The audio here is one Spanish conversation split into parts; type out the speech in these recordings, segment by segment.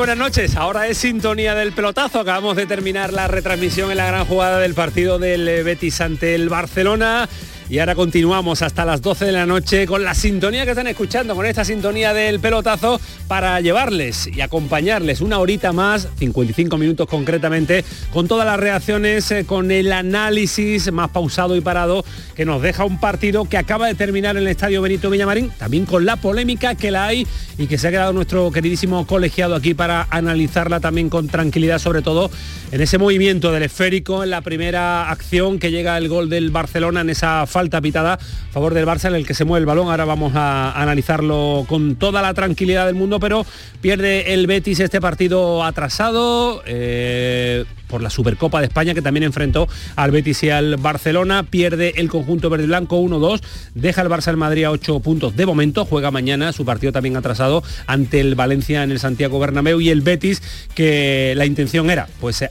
Buenas noches. Ahora es sintonía del pelotazo. Acabamos de terminar la retransmisión en la gran jugada del partido del eh, Betis ante el Barcelona. Y ahora continuamos hasta las 12 de la noche con la sintonía que están escuchando, con esta sintonía del pelotazo, para llevarles y acompañarles una horita más, 55 minutos concretamente, con todas las reacciones, eh, con el análisis más pausado y parado que nos deja un partido que acaba de terminar en el Estadio Benito Villamarín, también con la polémica que la hay y que se ha quedado nuestro queridísimo colegiado aquí para analizarla también con tranquilidad, sobre todo en ese movimiento del esférico, en la primera acción que llega el gol del Barcelona en esa falta pitada a favor del Barça en el que se mueve el balón. Ahora vamos a analizarlo con toda la tranquilidad del mundo, pero pierde el Betis este partido atrasado. eh, por la Supercopa de España que también enfrentó al Betis y al Barcelona, pierde el conjunto verde blanco 1-2, deja el Barça al Madrid a 8 puntos de momento, juega mañana su partido también atrasado ante el Valencia en el Santiago Bernabéu y el Betis que la intención era pues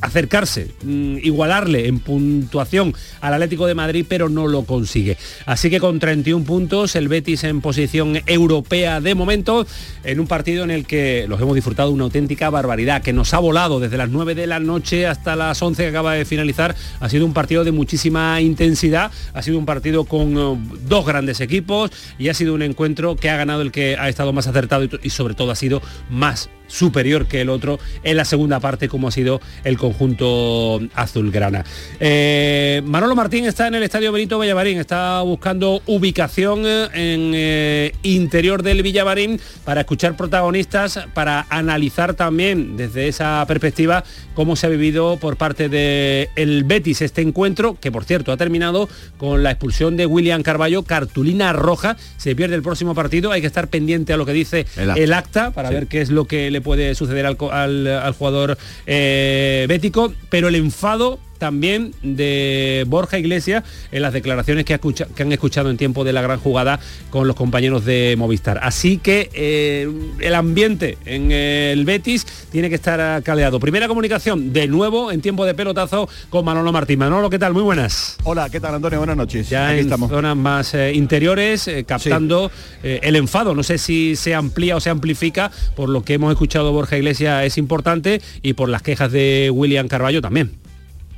acercarse, mm, igualarle en puntuación al Atlético de Madrid, pero no lo consigue. Así que con 31 puntos, el Betis en posición europea de momento, en un partido en el que los hemos disfrutado una auténtica barbaridad, que nos ha volado desde las 9 de la noche hasta las 11 que acaba de finalizar. Ha sido un partido de muchísima intensidad, ha sido un partido con eh, dos grandes equipos y ha sido un encuentro que ha ganado el que ha estado más acertado y, y sobre todo ha sido más superior que el otro en la segunda parte como ha sido el conjunto azulgrana. Eh, Manolo Martín está en el Estadio Benito Villamarín, está buscando ubicación eh, en eh, interior del Villamarín para escuchar protagonistas, para analizar también desde esa perspectiva cómo se ha vivido por parte del el Betis este encuentro, que por cierto ha terminado con la expulsión de William Carballo, cartulina roja, se pierde el próximo partido, hay que estar pendiente a lo que dice El acta. el acta para Sí. ver qué es lo que le puede suceder al, al- al jugador eh, bético, pero el enfado también de Borja Iglesias en las declaraciones que, ha escucha- que han escuchado en tiempo de la gran jugada con los compañeros de Movistar. Así que eh, el ambiente en el Betis tiene que estar caldeado. Primera comunicación de nuevo en tiempo de pelotazo con Manolo Martín. Manolo, ¿qué tal? Muy buenas. Hola, ¿qué tal Antonio? Buenas noches. Ya Aquí en estamos. zonas más eh, interiores, eh, captando el enfado. No sé si se amplía o se amplifica, por lo que hemos escuchado Borja Iglesias es importante y por las quejas de William Carballo también.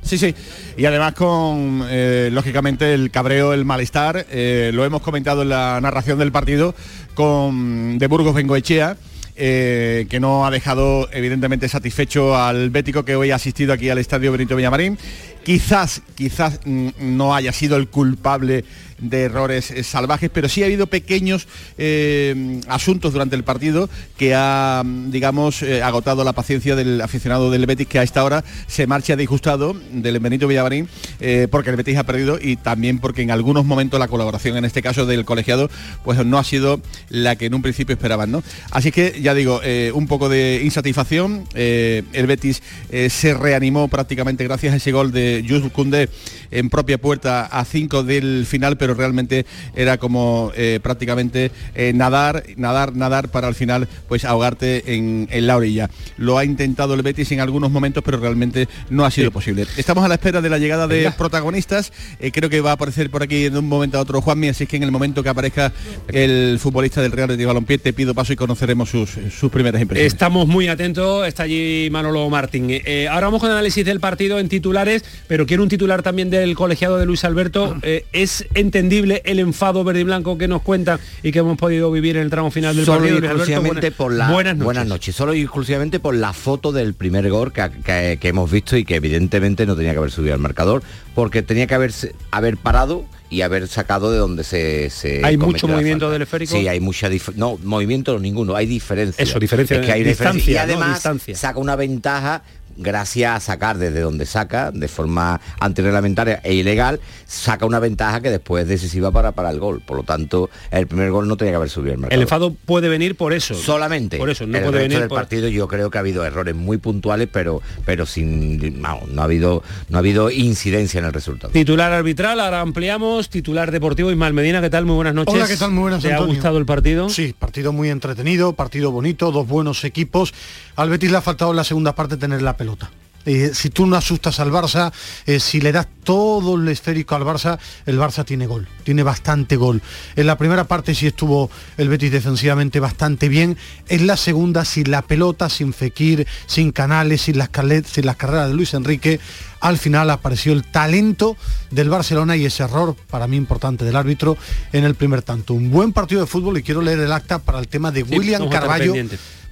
Sí, sí. Y además con, eh, lógicamente, el cabreo, el malestar, eh, lo hemos comentado en la narración del partido con de Burgos Bengoechea. eh, que no ha dejado evidentemente satisfecho al Bético que hoy ha asistido aquí al Estadio Benito Villamarín. Quizás, quizás mm, no haya sido el culpable de errores eh, salvajes, pero sí ha habido pequeños eh, asuntos durante el partido que ha, digamos, eh, agotado la paciencia del aficionado del Betis que a esta hora se marcha disgustado del Benito Villamarín eh, porque el Betis ha perdido y también porque en algunos momentos la colaboración, en este caso del colegiado, pues no ha sido la que en un principio esperaban, ¿no? Así que ya digo, un poco de insatisfacción. el Betis se reanimó prácticamente gracias a ese gol de Jules Koundé en propia puerta a 5 del final, pero realmente era como eh, prácticamente eh, nadar, nadar, nadar para al final pues ahogarte en, en la orilla. Lo ha intentado el Betis en algunos momentos, pero realmente no ha sido posible. Estamos a la espera de la llegada de Venga. protagonistas. Eh, creo que va a aparecer por aquí de un momento a otro Juanmi, así que en el momento que aparezca el futbolista del Real Betis Balompié, te pido paso y conoceremos sus, sus primeras impresiones. Estamos muy atentos, está allí Manolo Martín. Ahora vamos con el análisis del partido en titulares, pero quiero un titular también del colegiado de Luis Alberto. Eh, ¿Es entendible el enfado verde y blanco que nos cuentan y que hemos podido vivir en el tramo final del Solo y partido? Alberto, exclusivamente por la buenas noches. Solo y exclusivamente por la foto del primer gol que, que- que hemos visto y que evidentemente no tenía que haber subido al marcador porque tenía que haber, haber parado y haber sacado de donde se, se ¿Hay mucho movimiento del esférico? Sí, hay mucha no movimiento ninguno, hay diferencia. Eso, diferencia Es que hay de diferencia. distancia, y ¿no? además Distancia. saca una ventaja gracias a sacar desde donde saca, de forma antirreglamentaria e ilegal, saca una ventaja que después es decisiva para, para el gol. Por lo tanto, el primer gol no tenía que haber subido el mercado. El enfado puede venir por eso. Solamente. Por eso, no el puede resto venir del por- partido yo creo que ha habido errores muy puntuales, pero, pero sin vamos, no ha habido no ha habido incidencia en el resultado. Titular arbitral, ahora ampliamos. Titular deportivo, Ismael Medina, ¿qué tal? Muy buenas noches. Hola, ¿qué tal? Muy buenas, ¿Te ha gustado el partido? Sí, partido muy entretenido, partido bonito, dos buenos equipos. Al Betis le ha faltado en la segunda parte tener la pelota. Eh, si tú no asustas al Barça, eh, si le das todo el esférico al Barça, el Barça tiene gol, tiene bastante gol. En la primera parte sí estuvo el Betis defensivamente bastante bien. En la segunda, sin la pelota, sin Fekir, sin Canales, sin las, carle- sin las carreras de Luis Enrique, al final apareció el talento del Barcelona y ese error para mí importante del árbitro en el primer tanto. Un buen partido de fútbol y quiero leer el acta para el tema de Sí, William Carballo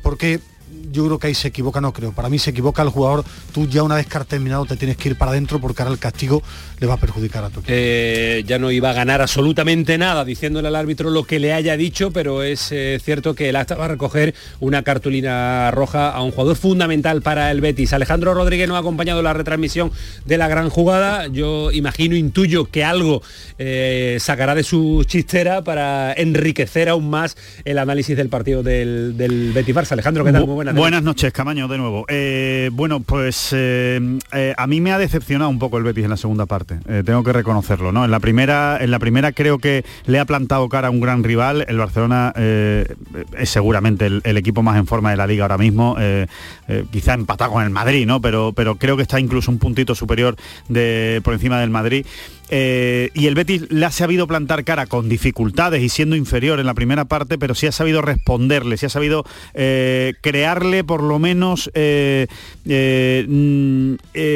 porque yo creo que ahí se equivoca, no creo. Para mí se equivoca el jugador. Tú ya una vez que has terminado te tienes que ir para adentro porque ahora el castigo le va a perjudicar a tu equipo. Eh, ya no iba a ganar absolutamente nada diciéndole al árbitro lo que le haya dicho, pero es eh, cierto que el acta va a recoger una cartulina roja a un jugador fundamental para el Betis. Alejandro Rodríguez nos ha acompañado la retransmisión de la gran jugada. Yo imagino, intuyo que algo eh, sacará de su chistera para enriquecer aún más el análisis del partido del, del Betis Barça. Alejandro, ¿qué tal? Muy buenas. Noches, Camaño, de nuevo. Eh, bueno, pues eh, eh, a mí me ha decepcionado un poco el Betis en la segunda parte. Tengo que reconocerlo, ¿no? En la primera, en la primera creo que le ha plantado cara a un gran rival. El Barcelona es seguramente el, el equipo más en forma de la liga ahora mismo. quizá empatado con el Madrid, ¿no? Pero, pero creo que está incluso un puntito superior de, por encima del Madrid. Eh, y el Betis le ha sabido plantar cara con dificultades y siendo inferior en la primera parte, pero sí ha sabido responderle, sí ha sabido eh, crearle por lo menos eh, mm,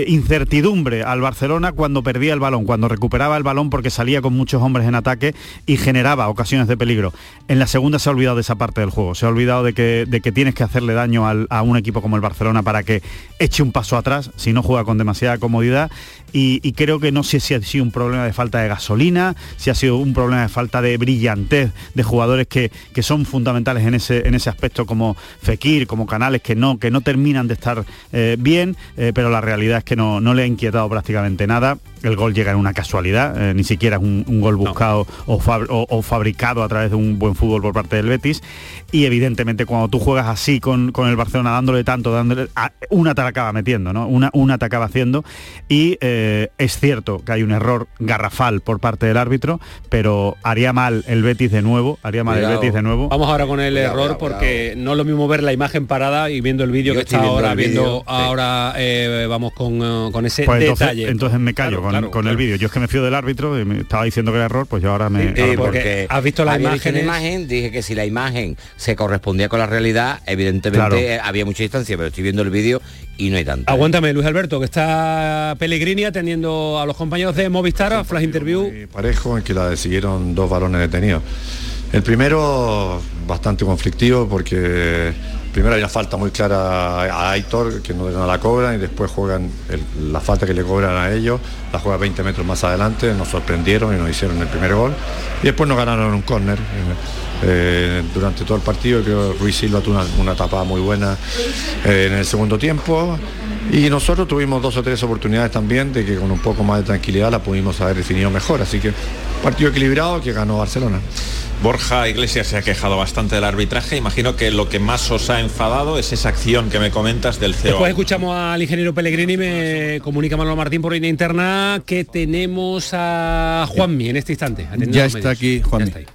incertidumbre al Barcelona cuando perdía el balón, cuando recuperaba el balón porque salía con muchos hombres en ataque y generaba ocasiones de peligro. En la segunda se ha olvidado de esa parte del juego, se ha olvidado de que, de que tienes que hacerle daño a un equipo como el Barcelona para que eche un paso atrás, si no juega con demasiada comodidad y, y creo que no sé si ha sido un problema de falta de gasolina, si ha sido un problema de falta de brillantez de jugadores que, que son fundamentales en ese, en ese aspecto como Fekir, como Canales, que no, que no terminan de estar eh, bien, eh, pero la realidad es que no, no le ha inquietado prácticamente nada. El gol llega en una casualidad, eh, ni siquiera es un, un gol buscado o, fab- o- o fabricado a través de un buen fútbol por parte del Betis. Y evidentemente cuando tú juegas así con, con el Barcelona dándole tanto, dándole, a- una te la acaba metiendo, ¿no? Una, una te acaba haciendo. Y eh, es cierto que hay un error garrafal por parte del árbitro, pero haría mal el Betis de nuevo, haría mal Cuidado. el Betis de nuevo. Vamos ahora con el Cuidado, error cuidado, porque no es lo mismo ver la imagen parada y viendo el vídeo que está viendo ahora viendo sí. ahora eh, vamos con, con ese Pues entonces, detalle. entonces me callo Claro, con, claro, con el vídeo. Yo es que me fío del árbitro, y me estaba diciendo que era error, pues yo ahora me... Sí, ahora porque has visto la imagen, dije que si la imagen se correspondía con la realidad, evidentemente Claro. eh, había mucha distancia, pero estoy viendo el vídeo y no hay tanto. ¿eh? Aguántame, Luis Alberto, que está Pellegrini atendiendo a los compañeros de Movistar, a Flash Interview. Parejo en que la siguieron dos balones detenidos. El primero bastante conflictivo porque primero hay una falta muy clara a Aitor que no, la cobran y después juegan la falta que le cobran a ellos, la juega 20 metros más adelante, nos sorprendieron y nos hicieron el primer gol y después nos ganaron un córner. Eh, durante todo el partido creo que Ruiz Silva tuvo una, una tapada muy buena eh, en el segundo tiempo y nosotros tuvimos dos o tres oportunidades también de que con un poco más de tranquilidad la pudimos haber definido mejor. Así que partido equilibrado que ganó Barcelona. Borja Iglesias se ha quejado bastante del arbitraje. Imagino que lo que más os ha enfadado es esa acción que me comentas del CEO. Después escuchamos al ingeniero Pellegrini, me comunica Manolo Martín por línea interna que tenemos a Juanmi en este instante. Ya está aquí, Ya Juanmi. está ahí.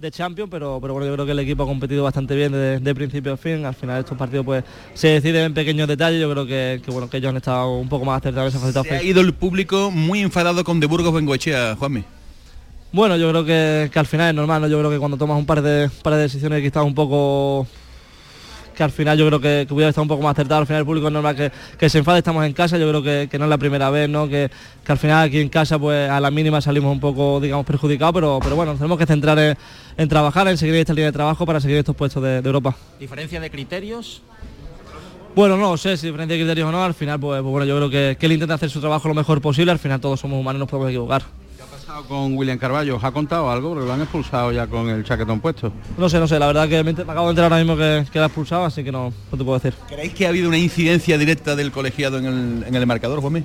de Champions, pero, pero bueno, yo creo que el equipo ha competido bastante bien de, de principio a fin. Al final estos partidos pues se deciden en pequeños detalles. Yo creo que, que, bueno que ellos han estado un poco más acertados en esa faceta Se ha ido el público muy enfadado con De Burgos Bengoechea, Juanmi. Bueno, yo creo que, que al final es normal, ¿no? Yo creo que cuando tomas un par de, par de decisiones que estás un poco que al final yo creo que, que hubiera estado un poco más acertado, al final el público es normal que, que se enfade, estamos en casa, yo creo que, que no es la primera vez, ¿no? Que, que al final aquí en casa pues a la mínima salimos un poco, digamos, perjudicados, pero, pero bueno, tenemos que centrar en, en trabajar, en seguir esta línea de trabajo para seguir estos puestos de, de Europa. ¿Diferencia de criterios? Bueno, no sé si diferencia de criterios o no, al final pues, pues bueno, yo creo que, que él intenta hacer su trabajo lo mejor posible, al final todos somos humanos y nos podemos equivocar. Con William Carballo, ¿os ha contado algo? Porque lo han expulsado ya con el chaquetón puesto. No sé, no sé, la verdad que me, acabo de enterar ahora mismo que, que la ha expulsado, así que no, no te puedo decir. ¿Creéis que ha habido una incidencia directa del colegiado en el, en el marcador, Juanmi?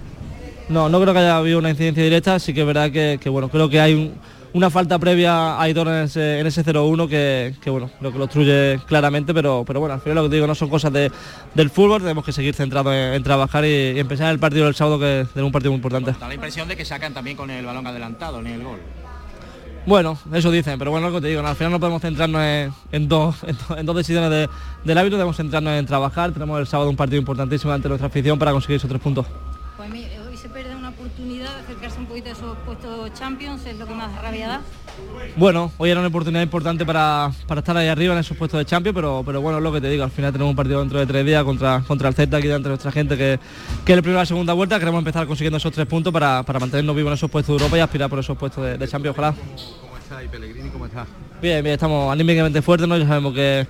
No, no creo que haya habido una incidencia directa, sí que es verdad que, que, bueno, creo que hay un- una falta previa a Aitor en ese, en ese 0-1 que, que, bueno, lo que lo obstruye claramente, pero, pero bueno, al final lo que te digo no son cosas de- del fútbol, tenemos que seguir centrados en, en trabajar y, y empezar el partido del sábado que es un partido muy importante. Da la impresión de que sacan también con el balón adelantado, ni el gol. Bueno, eso dicen, pero bueno, lo que te digo, al final no podemos centrarnos en, en dos, en, do- en dos decisiones de- del árbitro, debemos centrarnos en trabajar, tenemos el sábado un partido importantísimo ante nuestra afición para conseguir esos tres puntos. Pues mire, oportunidad de acercarse un poquito a esos puestos Champions, es lo que más rabia da. Bueno, hoy era una oportunidad importante para, para estar ahí arriba en esos puestos de Champions, pero, pero bueno, es lo que te digo, al final tenemos un partido dentro de tres días contra, contra el Celta aquí delante de nuestra gente que, que es el primero y la segunda vuelta, queremos empezar consiguiendo esos tres puntos para, para mantenernos vivos en esos puestos de Europa y aspirar por esos puestos de, de Champions, ojalá. ¿Cómo está y Pellegrini? ¿Cómo está? Bien, bien, estamos anímicamente fuertes, ¿no? Ya sabemos que,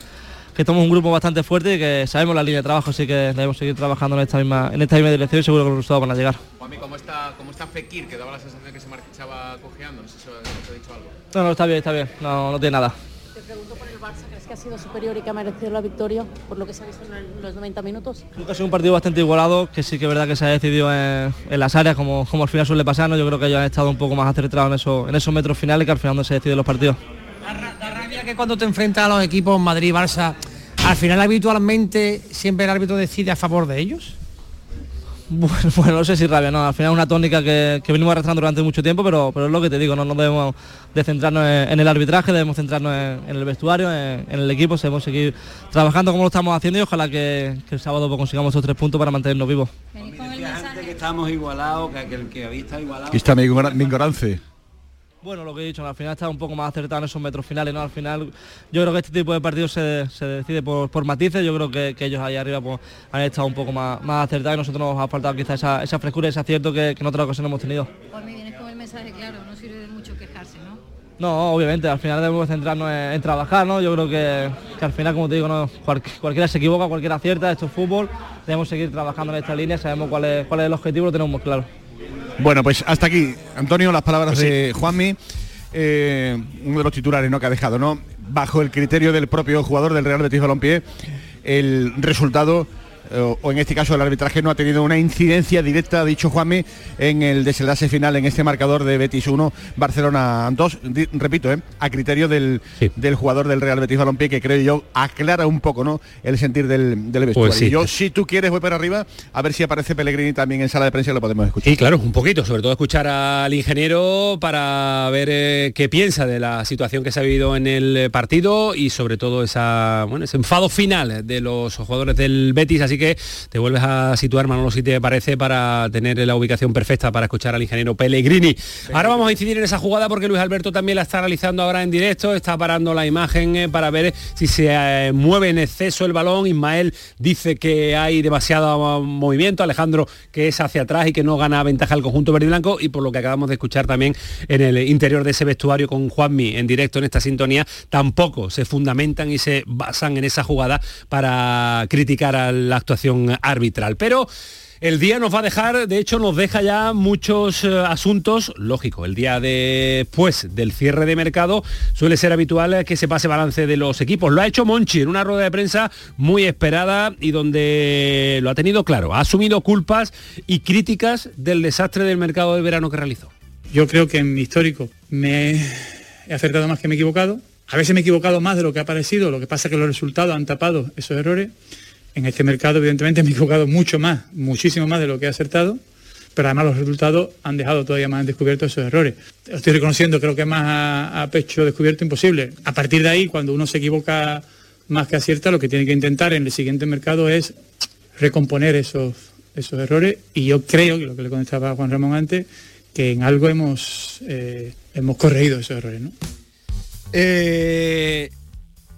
que somos un grupo bastante fuerte y que sabemos la línea de trabajo, así que debemos seguir trabajando en esta misma, en esta misma dirección y seguro que los resultados van a llegar. Juanmi, ¿cómo está, ¿cómo está Fekir? Que daba la sensación que se marchaba cojeando, no sé si os he dicho algo. No, no, está bien, está bien, no, no tiene nada. Te pregunto por el Barça, ¿crees que ha sido superior y que ha merecido la victoria por lo que se ha visto en los 90 minutos? Creo que ha sido un partido bastante igualado, que sí que es verdad que se ha decidido en, en las áreas, como, como al final suele pasar, ¿no? Yo creo que ellos han estado un poco más acertados en, eso, en esos metros finales que al final no se deciden los partidos. Da rabia que cuando te enfrentas a los equipos Madrid, Barça, al final habitualmente siempre el árbitro decide a favor de ellos. Bueno, bueno, no sé si rabia, no, al final es una tónica que, que venimos arrastrando durante mucho tiempo, pero, pero es lo que te digo, no nos debemos de centrarnos en, en el arbitraje, debemos centrarnos en, en el vestuario, en, en el equipo, debemos seguir trabajando como lo estamos haciendo y ojalá que, que el sábado pues, consigamos esos tres puntos para mantenernos vivos. Antes que estamos igualados, que aquel que había estado igualado. Aquí está mi, mi ignorancia. Bueno, lo que he dicho, ¿no? al final está un poco más acertado en esos metros finales, ¿no? Al final yo creo que este tipo de partidos se, se decide por, por matices, yo creo que, que ellos ahí arriba pues, han estado un poco más, más acertados y nosotros nos ha faltado quizá esa, esa frescura, ese acierto que, que en otras ocasiones hemos tenido. Pues me vienes con el mensaje claro, no sirve de mucho quejarse, ¿no? No, obviamente, al final debemos centrarnos en, en trabajar, ¿no? Yo creo que, que al final, como te digo, no, Cual- cualquiera se equivoca, cualquiera acierta, esto es fútbol, debemos seguir trabajando en esta línea, sabemos cuál es, cuál es el objetivo, lo tenemos muy claro. Bueno, pues hasta aquí, Antonio, las palabras Pues sí. de Juanmi. Eh, uno de los titulares ¿no? que ha dejado, ¿no? Bajo el criterio del propio jugador del Real Betis Balompié, el resultado o en este caso el arbitraje no ha tenido una incidencia directa, ha dicho Juanmi, en el desenlace final en este marcador de Betis 1, Barcelona 2, Di- repito, ¿eh? a criterio del, del jugador del Real Betis Balompié, que creo yo aclara un poco ¿no? el sentir del, del vestuario. Pues sí. yo, si tú quieres, voy para arriba, a ver si aparece Pellegrini también en sala de prensa y lo podemos escuchar. Sí, claro, un poquito, sobre todo escuchar al ingeniero para ver eh, qué piensa de la situación que se ha vivido en el partido y sobre todo esa, bueno, ese enfado final de los jugadores del Betis, así que te vuelves a situar, Manolo, si te parece, para tener la ubicación perfecta para escuchar al ingeniero Pellegrini. Ahora vamos a incidir en esa jugada porque Luis Alberto también la está realizando ahora en directo, está parando la imagen eh, para ver si se eh, mueve en exceso el balón. Ismael dice que hay demasiado uh, movimiento, Alejandro que es hacia atrás y que no gana ventaja el conjunto verde y blanco y por lo que acabamos de escuchar también en el interior de ese vestuario con Juanmi en directo en esta sintonía, tampoco se fundamentan y se basan en esa jugada para criticar a la actuación arbitral. Pero el día nos va a dejar, de hecho nos deja ya muchos eh, asuntos, lógico, el día después del cierre de mercado suele ser habitual que se pase balance de los equipos. Lo ha hecho Monchi en una rueda de prensa muy esperada y donde lo ha tenido claro, ha asumido culpas y críticas del desastre del mercado de verano que realizó. Yo creo que en mi histórico me he acertado más que me he equivocado. A veces me he equivocado más de lo que ha parecido, lo que pasa es que los resultados han tapado esos errores. En este mercado, evidentemente, me he equivocado mucho más, muchísimo más de lo que he acertado, pero además los resultados han dejado todavía más descubiertos esos errores. Estoy reconociendo, creo que más a, pecho descubierto imposible. A partir de ahí, cuando uno se equivoca más que acierta, lo que tiene que intentar en el siguiente mercado es recomponer esos, esos errores y yo creo, que lo que le contestaba Juan Ramón antes, que en algo hemos, eh, hemos corregido esos errores. ¿no? Eh,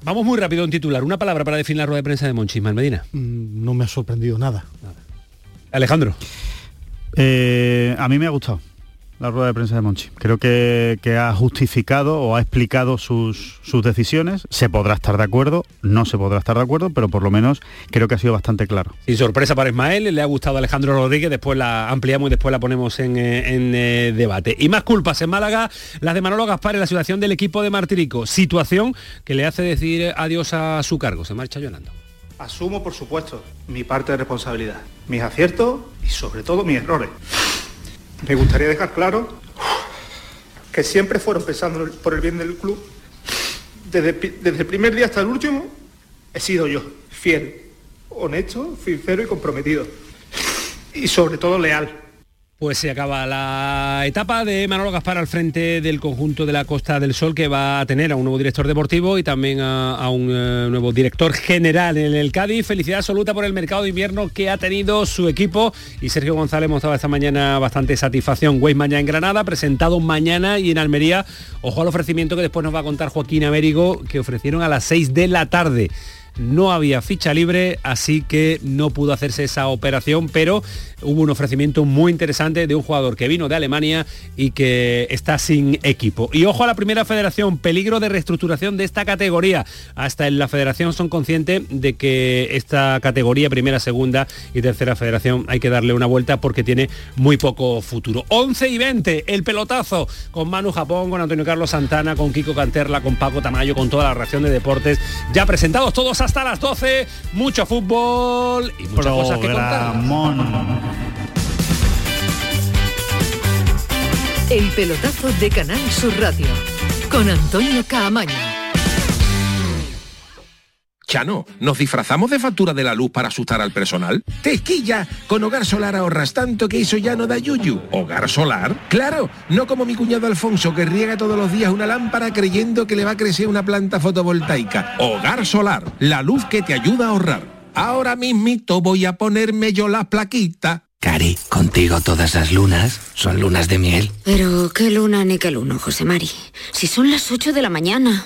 vamos muy rápido en titular. Una palabra para definir la rueda de prensa de Monchi, Ismael Medina. Mm, No me ha sorprendido nada. Alejandro. Eh, a mí me ha gustado. La rueda de prensa de Monchi. Creo que, que ha justificado o ha explicado sus, sus decisiones. Se podrá estar de acuerdo, no se podrá estar de acuerdo, pero por lo menos creo que ha sido bastante claro. Sin sorpresa para Ismael, le ha gustado a Alejandro Rodríguez, después la ampliamos y después la ponemos en, eh, en, eh, debate. Y más culpas en Málaga, las de Manolo Gaspar en la situación del equipo de Martirico. Situación que le hace decir adiós a su cargo. Se marcha llorando. Asumo, por supuesto, mi parte de responsabilidad, mis aciertos y sobre todo mis errores. Me gustaría dejar claro que siempre fueron pensando por el bien del club. Desde, desde el primer día hasta el último, he sido yo, fiel, honesto, sincero y comprometido. Y sobre todo leal. Pues se acaba la etapa de Manolo Gaspar al frente del conjunto de la Costa del Sol que va a tener a un nuevo director deportivo y también a, un uh, nuevo director general en el Cádiz. Felicidad absoluta por el mercado de invierno que ha tenido su equipo y Sergio González mostraba esta mañana bastante satisfacción. Weis mañana en Granada, presentado mañana y en Almería. Ojo al ofrecimiento que después nos va a contar Joaquín Américo que ofrecieron a las 6 de la tarde no había ficha libre, así que no pudo hacerse esa operación, pero hubo un ofrecimiento muy interesante de un jugador que vino de Alemania y que está sin equipo. Y ojo a la primera federación, peligro de reestructuración de esta categoría. Hasta en la federación son conscientes de que esta categoría, primera, segunda y tercera federación, hay que darle una vuelta porque tiene muy poco futuro. 11 y 20, el pelotazo con Manu Japón, con Antonio Carlos Santana, con Kiko Canterla, con Paco Tamayo, con toda la reacción de deportes, ya presentados todos hasta las 12, mucho fútbol y muchas cosas que contar. El pelotazo de Canal Sur Radio con Antonio Caamaño. Chano, ¿nos disfrazamos de factura de la luz para asustar al personal? ¡Tequilla! Con Hogar Solar ahorras tanto que eso ya no da yuyu. ¿Hogar Solar? Claro, no como mi cuñado Alfonso que riega todos los días una lámpara creyendo que le va a crecer una planta fotovoltaica. Hogar Solar, la luz que te ayuda a ahorrar. Ahora mismito voy a ponerme yo la plaquita. Cari, contigo todas las lunas son lunas de miel. Pero qué luna ni qué luno, José Mari. Si son las 8 de la mañana.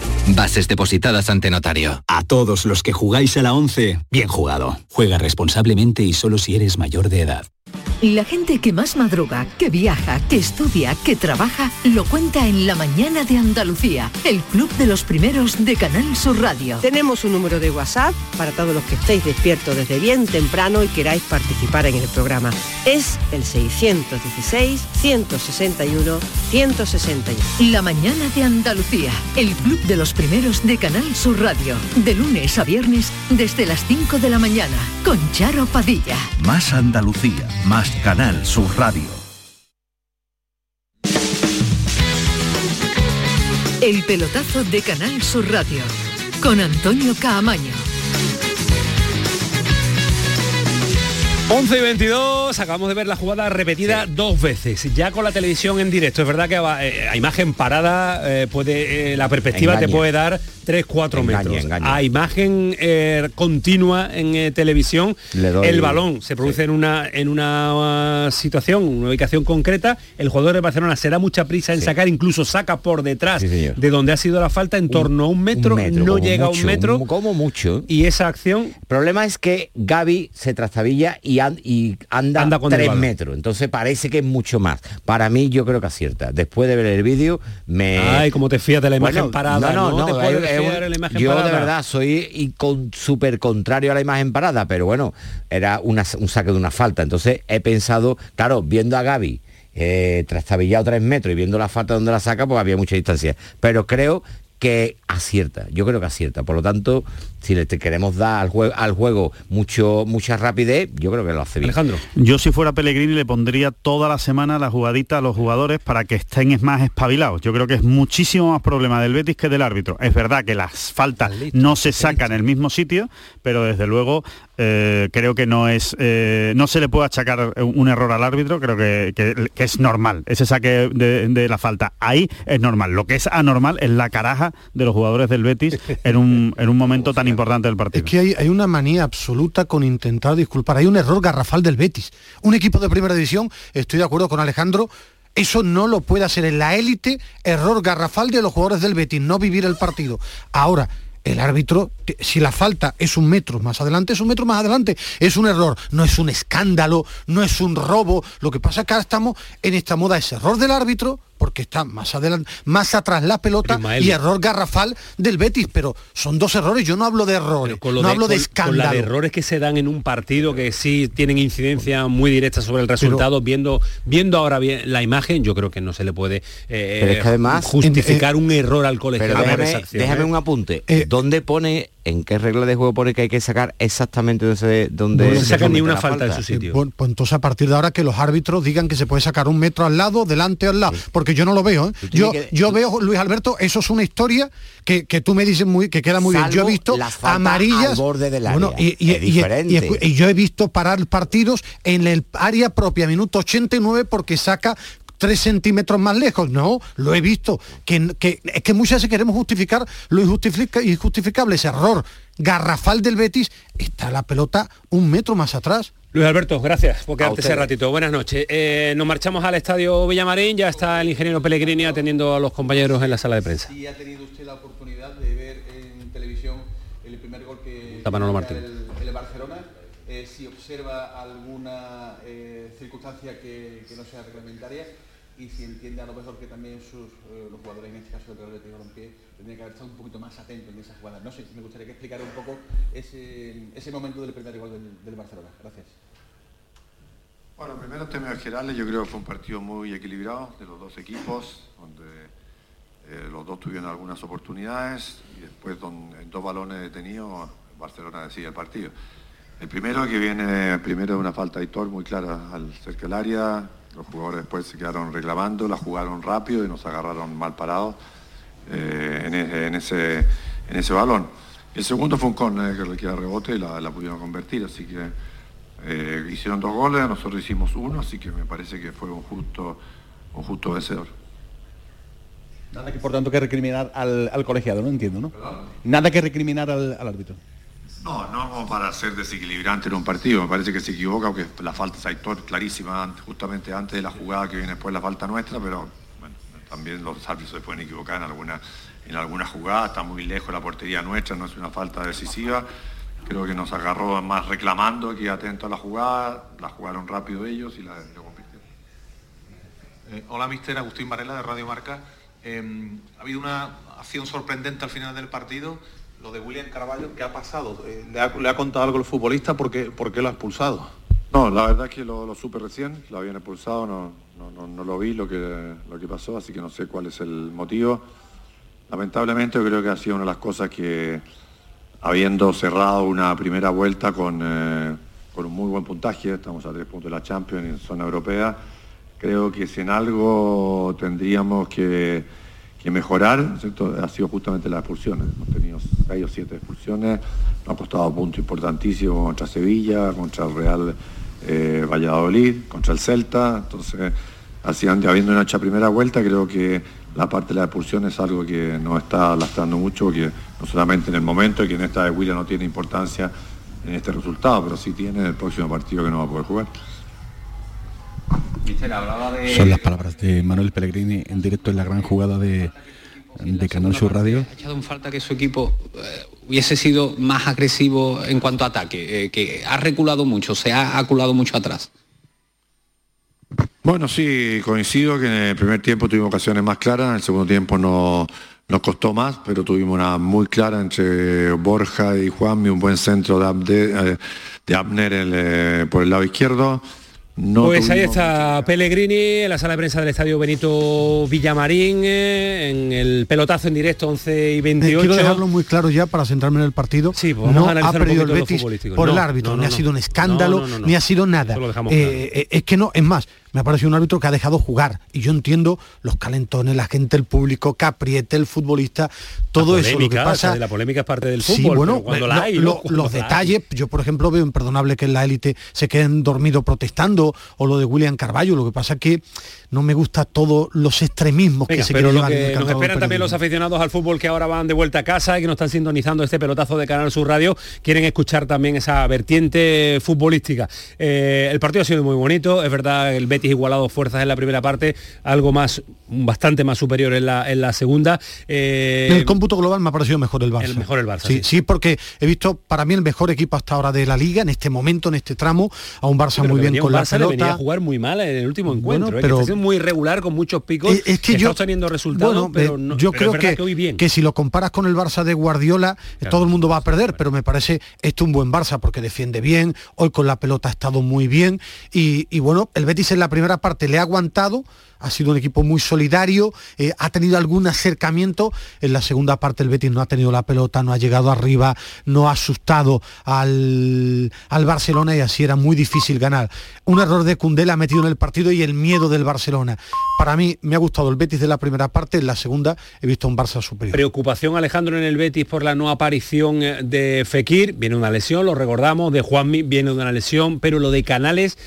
bases depositadas ante notario. A todos los que jugáis a la 11, bien jugado. Juega responsablemente y solo si eres mayor de edad. La gente que más madruga, que viaja, que estudia, que trabaja, lo cuenta en La Mañana de Andalucía, el club de los primeros de Canal Sur Radio. Tenemos un número de WhatsApp para todos los que estéis despiertos desde bien temprano y queráis participar en el programa. Es el 616-161-161. La Mañana de Andalucía, el club de los primeros de Canal Sur Radio, de lunes a viernes desde las 5 de la mañana, con Charo Padilla. Más Andalucía, más Canal Sur Radio. El pelotazo de Canal Sur Radio, con Antonio Caamaño. 11 y 22, acabamos de ver la jugada repetida dos veces, ya con la televisión en directo. Es verdad que a, eh, a imagen parada eh, puede, eh, la perspectiva Engaña. te puede dar 3, 4 Engaña, metros. engaña. A imagen eh, continua en televisión, doy- el balón se produce en una en una uh, situación, una ubicación concreta. El jugador de Barcelona se da mucha prisa en sacar, incluso saca por detrás de donde ha sido la falta en torno a un metro, metro, no llega a un metro. un- como mucho. Y esa acción... El problema es que Gaby se trastabilla y, y anda, Anda tres metros. Entonces parece que es mucho más. Para mí yo creo que acierta. Después de ver el vídeo, me... Ay, cómo te fías de la imagen Bueno, parada. No, no, es- es la imagen yo parada. de verdad soy y con súper contrario a la imagen parada, pero bueno, era una- un saque de una falta. Entonces he pensado, claro, viendo a Gaby eh, trastabillado tres metros y viendo la falta donde la saca, pues había mucha distancia. Pero creo que acierta, yo creo que acierta. Por lo tanto, si le te queremos dar al juego, al juego mucho, mucha rapidez, yo creo que lo hace bien. Alejandro. Yo si fuera Pellegrini le pondría toda la semana la jugadita a los jugadores para que estén más espabilados. Yo creo que es muchísimo más problema del Betis que del árbitro. Es verdad que las faltas no se sacan en el mismo sitio, pero desde luego eh, creo que no es eh, no se le puede achacar un error al árbitro, creo que, que- que es normal. Ese saque de, de la falta ahí es normal. Lo que es anormal es la caraja de los jugadores del Betis en un, en un momento tan importante del partido. Es que hay, una manía absoluta con intentar disculpar. Hay un error garrafal del Betis. Un equipo de primera división, estoy de acuerdo con Alejandro, Eso no lo puede hacer en la élite, error garrafal de los jugadores del Betis, no vivir el partido. Ahora, el árbitro, si la falta es un metro más adelante, es un metro más adelante. Es un error, no es un escándalo, no es un robo. Lo que pasa es que ahora estamos en esta moda, es error del árbitro, porque está más adelante, más atrás la pelota Ismael. y error garrafal del Betis, pero son dos errores, yo no hablo de errores, Con no de, hablo de con- con la escándalo. de errores que se dan en un partido que sí tienen incidencia muy directa sobre el resultado, viendo, viendo ahora bien la imagen, yo creo que no se le puede eh, Pero es que además- justificar un error al colegiado déjame, esa acción. déjame ¿eh? un apunte. ¿Dónde pone, en qué regla de juego pone que hay que sacar exactamente donde donde No se saca ni una la falta Eh, Bueno, pues entonces a partir de ahora que los árbitros digan que se puede sacar un metro al lado, delante al lado, porque yo no lo veo. ¿eh? Yo, que- yo veo, Luis Alberto, eso es una historia que, que tú me dices muy, que queda muy bien. Yo he visto amarillas al borde del bueno, área. y, y- y yo he visto parar partidos en el área propia, minuto 89, porque saca tres centímetros más lejos. No, lo he visto. Que, que- es que muchas veces queremos justificar lo injustifica- injustificable, ese error garrafal del Betis, está la pelota un metro más atrás. Luis Alberto, gracias por quedarte ese ratito. Buenas noches. Eh, nos marchamos al Estadio Villamarín, ya está el ingeniero Pellegrini atendiendo a los compañeros en la sala de prensa. Si ha tenido usted la oportunidad de ver en televisión el primer gol que el, el Barcelona, eh, si observa alguna eh, circunstancia que, que no sea reglamentaria y si entiende a lo mejor que también sus, eh, los jugadores, en este caso del Real Balompié, tendrían que haber estado un poquito más atentos en esa jugada. No sé, me gustaría que explicara un poco ese, ese momento del primer gol del, del Barcelona. Gracias. Bueno, primero en términos generales yo creo que fue un partido muy equilibrado de los dos equipos, donde eh, los dos tuvieron algunas oportunidades y después don- en dos balones detenidos Barcelona decide el partido. El primero que viene primero de una falta de Hitor muy clara al cerca del área, los jugadores después se quedaron reclamando, la jugaron rápido y nos agarraron mal parados eh, en, e- en ese, en ese balón. El segundo fue un córner que requiere rebote y la, la pudieron convertir, así que eh, hicieron dos goles, nosotros hicimos uno, así que me parece que fue un justo, un justo vencedor. Nada que por tanto que recriminar al, al colegiado, no entiendo, ¿no? Nada que recriminar al, al árbitro. No, no como para ser desequilibrante en un partido, me parece que se equivoca porque la falta es Aitor clarísima justamente antes de la jugada que viene después la falta nuestra, pero bueno, también los árbitros se pueden equivocar en alguna, en alguna jugada, está muy lejos la portería nuestra, no es una falta decisiva. Creo que nos agarró más reclamando que atento a la jugada, la jugaron rápido ellos y la, lo. Eh, hola, mister Agustín Varela de Radio Marca. Eh, ha habido una acción sorprendente al final del partido, lo de William Carvalho. ¿Qué ha pasado? Eh, ¿le, ha, contado algo el futbolista? ¿Por qué, por qué lo ha expulsado? No, la verdad es que lo, lo supe recién, lo habían expulsado, no, no, lo vi lo que, lo que pasó, así que no sé cuál es el motivo. Lamentablemente creo que ha sido una de las cosas que, habiendo cerrado una primera vuelta con, eh, con un muy buen puntaje, estamos a tres puntos de la Champions en zona europea, creo que si en algo tendríamos que, que mejorar, ¿cierto? ha sido justamente las expulsiones. Hemos tenido seis o siete expulsiones, nos ha costado puntos importantísimos contra Sevilla, contra el Real eh, Valladolid, contra el Celta. Entonces, así habiendo una hecha primera vuelta, creo que la parte de la expulsión es algo que nos está lastrando mucho, porque no solamente en el momento, que en esta de William no tiene importancia en este resultado, pero sí tiene en el próximo partido que no va a poder jugar. Mister, hablaba de... Son las palabras de Manuel Pellegrini en directo en la gran jugada de, de Canal Sur Radio. ha echado en falta que su equipo eh, hubiese sido más agresivo en cuanto a ataque, eh, que ha reculado mucho, se ha aculado mucho atrás. Bueno, sí, coincido que en el primer tiempo tuvimos ocasiones más claras, en el segundo tiempo no, nos costó más, pero tuvimos una muy clara entre Borja y Juanmi, un buen centro de, Abde- eh, de Abner el, por el lado izquierdo. No pues ahí está Pellegrini en la sala de prensa del Estadio Benito Villamarín, eh, en el pelotazo en directo 11 y Eh, 28. Quiero dejarlo muy claro ya para centrarme en el partido. pues vamos no a analizar ha un perdido el Betis por No, el árbitro, no, ni no, ha sido un escándalo, No, no, no, no. ni ha sido nada. Eso lo dejamos Eh, claro. eh, es que no, es más, me ha parecido un árbitro que ha dejado jugar. Y yo entiendo los calentones, la gente, el público, que apriete el futbolista, todo eso. Lo que polémica, o sea, pasa. la polémica es parte del Sí, fútbol, bueno, pero cuando la hay, lo- los la hay. detalles, yo por ejemplo veo imperdonable que en la élite se queden dormidos protestando, o lo de William Carballo, lo que pasa es que no me gusta todos los extremismos Venga, que se pero quieren lo llevar en el que nos esperan también los aficionados al fútbol que ahora van de vuelta a casa y que nos están sintonizando este pelotazo de Canal Sur Radio, quieren escuchar también esa vertiente futbolística. Eh, el partido ha sido muy bonito, es verdad, el Betis Betis igualado fuerzas en la primera parte, algo más, bastante más superior en la, en la segunda. Eh, el cómputo global me ha parecido mejor el Barça. El mejor el Barça, Sí, sí. sí, porque he visto para mí el mejor equipo hasta ahora de la liga en este momento, en este tramo, a un Barça muy que bien venía con un la Barça le venía a pelota. jugar muy mal en el último encuentro, ¿eh? pero- que siendo muy irregular con muchos picos. Eh, es que está obteniendo resultados, bueno, pero eh, no- yo pero creo es verdad que, hoy bien. que si lo comparas con el Barça de Guardiola, eh, todo el mundo va a perder, pero me parece esto un buen Barça porque defiende bien, hoy con la pelota ha estado muy bien y, y bueno, el Betis en la primera parte le ha aguantado, ha sido un equipo muy solidario, eh, ha tenido algún acercamiento, en la segunda parte el Betis no ha tenido la pelota, no ha llegado arriba, no ha asustado al, al Barcelona y así era muy difícil ganar. Un error de Cundé la ha metido en el partido y el miedo del Barcelona. Para mí me ha gustado el Betis de la primera parte, en la segunda he visto un Barça superior. Preocupación Alejandro en el Betis por la no aparición eh, de Fekir, viene una lesión, lo recordamos, de Juanmi viene una lesión, pero lo de Canales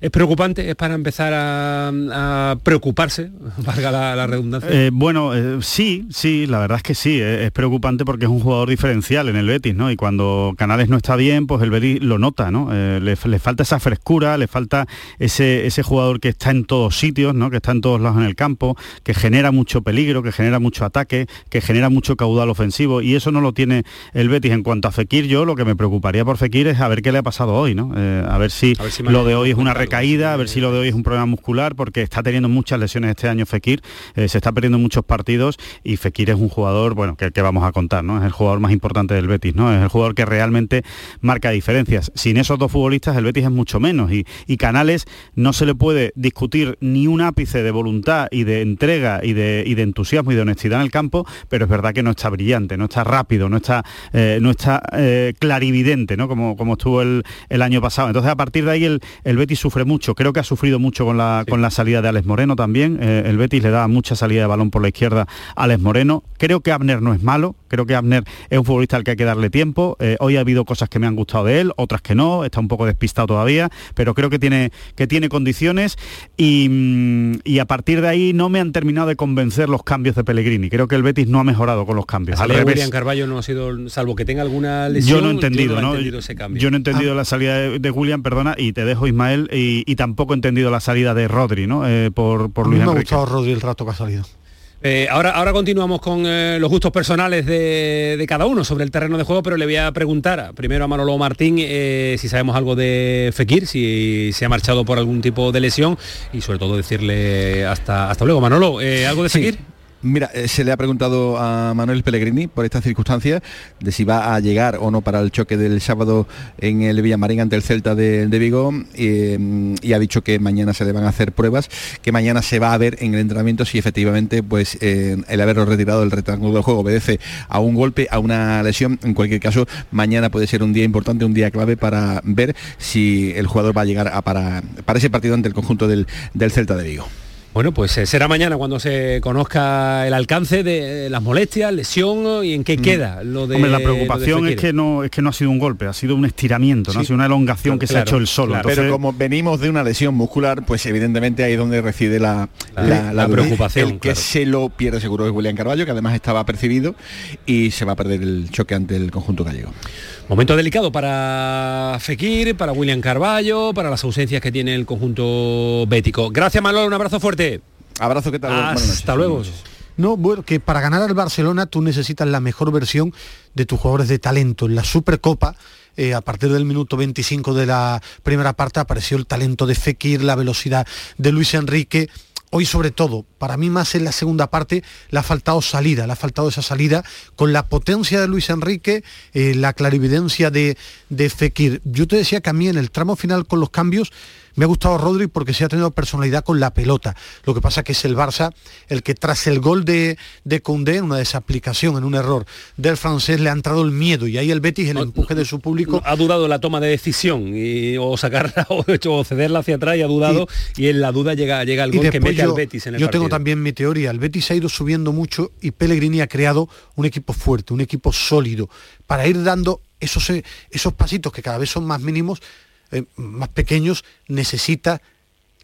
es preocupante, es para empezar a, a preocuparse, valga la, la redundancia. Eh, bueno, eh, sí, sí, la verdad es que sí, eh, es preocupante porque es un jugador diferencial en el Betis, ¿no? Y cuando Canales no está bien, pues el Betis lo nota, ¿no? Eh, le, le falta esa frescura, le falta ese, ese jugador que está en todos sitios, ¿no? Que está en todos lados en el campo, que genera mucho peligro, que genera mucho ataque, que genera mucho caudal ofensivo y eso no lo tiene el Betis. En cuanto a Fekir, yo lo que me preocuparía por Fekir es a ver qué le ha pasado hoy, ¿no? Eh, a ver si, A ver si lo de hoy es una. Recaída, a ver si lo de hoy es un problema muscular, porque está teniendo muchas lesiones este año Fekir, eh, se está perdiendo muchos partidos y Fekir es un jugador, bueno, que, que vamos a contar, ¿no? Es el jugador más importante del Betis, ¿no? Es el jugador que realmente marca diferencias. Sin esos dos futbolistas el Betis es mucho menos y, y Canales no se le puede discutir ni un ápice de voluntad y de entrega y de, y de entusiasmo y de honestidad en el campo, pero es verdad que no está brillante, no está rápido, no está, eh, no está eh, clarividente, ¿no? Como, como estuvo el, el año pasado. Entonces a partir de ahí el, el Betis sufre mucho. Creo que ha sufrido mucho con la, con la salida de Alex Moreno también. Eh, el Betis le da mucha salida de balón por la izquierda a Alex Moreno. Creo que Abner no es malo. Creo que Abner es un futbolista al que hay que darle tiempo. Eh, hoy ha habido cosas que me han gustado de él, otras que no. Está un poco despistado todavía, pero creo que tiene, que tiene condiciones y, mm, y a partir de ahí no me han terminado de convencer los cambios de Pellegrini. Creo que el Betis no ha mejorado con los cambios. Al revés. William Carballo no ha sido, salvo que tenga alguna lesión, Yo no he entendido, ¿no? entendido ese cambio. Yo no he entendido la salida de, de William, perdona, y te dejo Ismael, y, y tampoco he entendido la salida de Rodri, ¿no? Eh, por, por A mí Luis me ha gustado Rodri el rato que ha salido. Eh, ahora, ahora continuamos con eh, los gustos personales de, de cada uno sobre el terreno de juego, pero le voy a preguntar a- primero a Manolo Martín eh, si sabemos algo de Fekir, si se ha marchado por algún tipo de lesión y sobre todo decirle hasta, hasta luego. Manolo, ¿algo de Sí. Mira, eh, se le ha preguntado a Manuel Pellegrini por esta circunstancia de si va a llegar o no para el choque del sábado en el Villamarín ante el Celta de, de Vigo y ha dicho que mañana se le van a hacer pruebas, que mañana se va a ver en el entrenamiento si efectivamente pues eh, el haberlo retirado del rectángulo del juego obedece a un golpe, a una lesión. En cualquier caso, mañana puede ser un día importante, un día clave para ver si el jugador va a llegar para, para ese partido ante el conjunto del, del Celta de Vigo. Bueno, pues eh, será mañana cuando se conozca el alcance de las molestias, lesión y en qué queda lo de Mm. Hombre, la preocupación es que no es que no ha sido un golpe, ha sido un estiramiento, ¿no? ha sido una elongación que se ha hecho el solo. Entonces- Pero como venimos de una lesión muscular, pues evidentemente ahí es donde reside la, La- la duda. preocupación, El que claro. se lo pierde seguro es William Carballo, que además estaba percibido y se va a perder el choque ante el conjunto gallego. Momento delicado para Fekir, para William Carballo, para las ausencias que tiene el conjunto bético. Gracias Manolo, un abrazo fuerte. Abrazo, ¿qué tal? Hasta luego. No, bueno, que para ganar al Barcelona tú necesitas la mejor versión de tus jugadores de talento. En la Supercopa, eh, a partir del minuto 25 de la primera parte, apareció el talento de Fekir, la velocidad de Luis Enrique. Hoy sobre todo, para mí más en la segunda parte, le ha faltado salida, le ha faltado esa salida con la potencia de Luis Enrique, eh, la clarividencia de, de Fekir. Yo te decía que a mí en el tramo final con los cambios me ha gustado Rodri porque se ha tenido personalidad con la pelota. Lo que pasa que es el Barça el que tras el gol de, de Koundé, en una desaplicación, en un error del francés, le ha entrado el miedo y ahí el Betis, el empuje de su público, Ha dudado la toma de decisión y, o sacarla o, o cederla hacia atrás y ha dudado y, en la duda llega, llega el gol que mete yo, al Betis en el yo partido. tengo también mi teoría. El Betis ha ido subiendo mucho y Pellegrini ha creado un equipo fuerte, un equipo sólido, para ir dando esos, eh, esos pasitos que cada vez son más mínimos, eh, más pequeños, necesita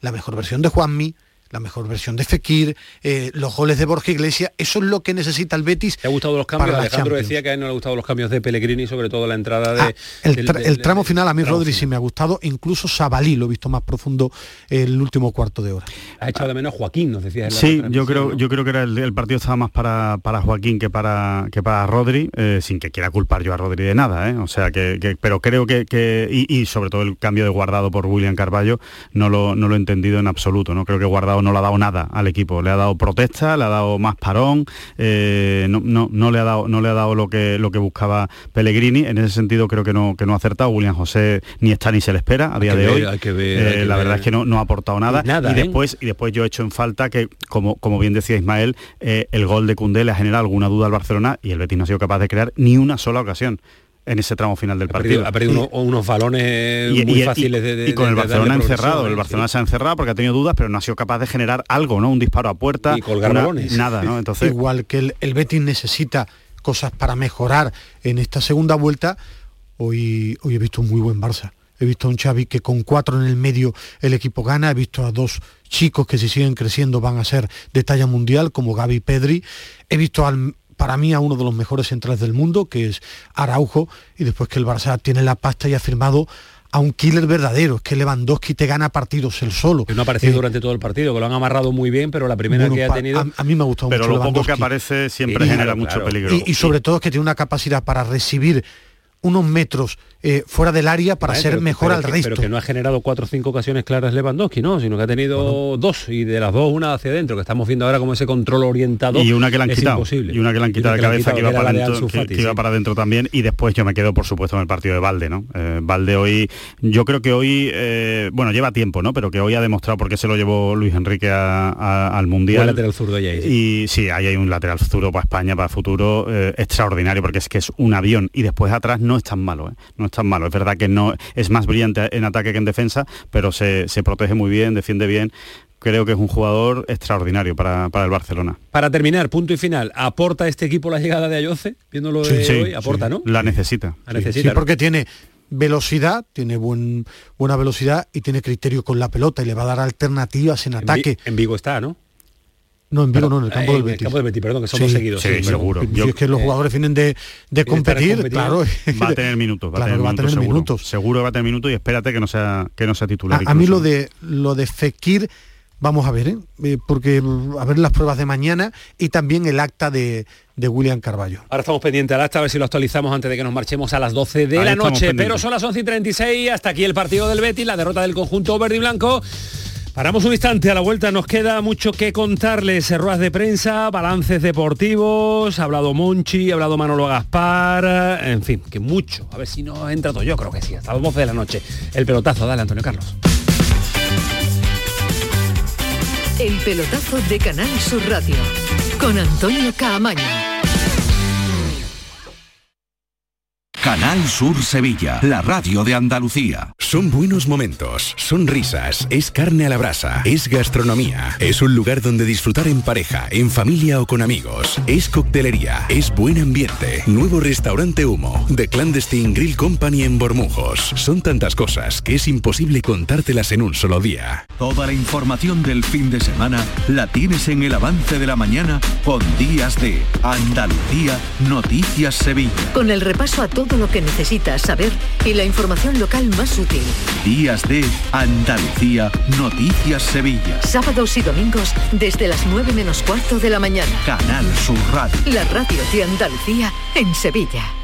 la mejor versión de Juanmi, la mejor versión de Fekir, eh, los goles de Borja Iglesias, eso es lo que necesita el Betis. ¿Te ha gustado los cambios? Alejandro Champions. decía que a él no le han gustado los cambios de Pellegrini, sobre todo la entrada de... Ah, el, del- tra- del- el tramo final a mí Rodri sí me ha gustado, incluso Sabalí lo he visto más profundo el último cuarto de hora. Ha echado de menos Joaquín, nos la Sí, yo creo, ¿no? yo creo que era el, el partido estaba más para, para Joaquín que para que para Rodri, eh, sin que quiera culpar yo a Rodri de nada, ¿eh? O sea que, que- pero creo que, que- y, y sobre todo el cambio de guardado por William Carballo no lo, no lo he entendido en absoluto, ¿no? Creo que guardado no le ha dado nada al equipo, le ha dado protesta, le ha dado más parón, eh, no, no, no le ha dado, no le ha dado lo que lo que buscaba Pellegrini. En ese sentido creo que no, que no ha acertado. William José ni está ni se le espera a día de ver, hoy. hay que ver, Eh, que la verdad ver. es que no, no ha aportado nada. Nada, y ¿eh? después y después yo he hecho en falta que, como, como bien decía Ismael, eh, el gol de Cundé le ha generado alguna duda al Barcelona y el Betis no ha sido capaz de crear ni una sola ocasión en ese tramo final del Ha partido. perdido, ha perdido uno- unos balones muy fáciles de, de- y con de- el Barcelona encerrado, el ¿eh? Barcelona se ha encerrado porque ha tenido dudas, pero no ha sido capaz de generar algo, ¿no? Un disparo a puerta, Y colgar una- balones. nada, ¿no? Entonces, Igual que el, el Betis necesita cosas para mejorar en esta segunda vuelta, hoy, hoy he visto un muy buen Barça. He visto a un Xavi que con cuatro en el medio el equipo gana. He visto a dos chicos que si siguen creciendo van a ser de talla mundial, como Gaby y Pedri. He visto al, para mí a uno de los mejores centrales del mundo, que es Araujo. Y después que el Barça tiene la pasta y ha firmado a un killer verdadero. Es que Lewandowski te gana partidos él solo. Que no ha aparecido Eh, durante todo el partido, que lo han amarrado muy bien, pero la primera bueno, que ha tenido... a, a mí me ha gustado pero mucho lo poco que aparece siempre Sí, genera claro, mucho claro. peligro. Y, y sobre todo es que tiene una capacidad para recibir unos metros eh, fuera del área para ser pero- mejor pero al que- resto. Pero que no ha generado cuatro o cinco ocasiones claras Lewandowski, ¿no? Sino que ha tenido dos y de las dos una hacia adentro, que estamos viendo ahora como ese control orientado. y una que le han quitado imposible. y una que le han quitado de cabeza que iba para adentro que, iba para adentro también y después yo me quedo por supuesto en el partido de Valde no Eh, Valde hoy yo creo que hoy eh, bueno lleva tiempo no pero que hoy ha demostrado por qué se lo llevó Luis Enrique a- a- al mundial Buen lateral zurdo ahí, y sí ahí hay un lateral zurdo para España para futuro eh, extraordinario porque es que es un avión y después atrás no es tan malo ¿eh? no es tan malo es verdad que no es más brillante en ataque que en defensa pero se, se protege muy bien defiende bien creo que es un jugador extraordinario para, para el Barcelona Para terminar, punto y final, ¿aporta este equipo la llegada de Ayoce? Viéndolo de Sí, hoy, aporta, sí. ¿no? La necesita. La Sí. necesita, Sí, ¿no? porque tiene velocidad, tiene buen, buena velocidad y tiene criterio con la pelota y le va a dar alternativas en ataque. En Vigo está, ¿no? No, en Vigo no, en el Eh, campo en del el Betis. campo del Betis, perdón, que somos seguidos, sí, seguro. Si Yo- es que los eh, jugadores vienen de, competir, claro. va a tener minutos va Claro tener va a tener seguro. minutos. seguro que va a tener minutos y espérate que no sea que no sea titular A, a mí lo de lo de Fekir, vamos a ver, ¿eh? Eh, porque a ver las pruebas de mañana y también el acta de, de William Carballo. Ahora estamos pendientes al acta, a ver si lo actualizamos antes de que nos marchemos a las 12 de Ahí la noche. Pero son las 11 y 36, hasta aquí el partido del Betis, la derrota del conjunto verde y blanco. Paramos un instante, a la vuelta nos queda mucho que contarles, ruedas de prensa, balances deportivos, ha hablado Monchi, ha hablado Manolo Gaspar, en fin, que mucho. A ver si nos entra todo, yo creo que sí, hasta las 12 de la noche. El pelotazo, dale Antonio Carlos. El pelotazo de Canal Sur Radio con Antonio Caamaño. Canal Sur Sevilla, la radio de Andalucía. Son buenos momentos, son risas, es carne a la brasa, es gastronomía, es un lugar donde disfrutar en pareja, en familia o con amigos, es coctelería, es buen ambiente, nuevo restaurante Humo, The Clandestine Grill Company en Bormujos. Son tantas cosas que es imposible contártelas en un solo día. Toda la información del fin de semana la tienes en el avance de la mañana con Días de Andalucía, Noticias Sevilla. Con el repaso a todo lo que necesitas saber y la información local más útil. Días de Andalucía, Noticias Sevilla. Sábados y domingos desde las 9 menos cuarto de la mañana. Canal Sur Radio. La radio de Andalucía en Sevilla.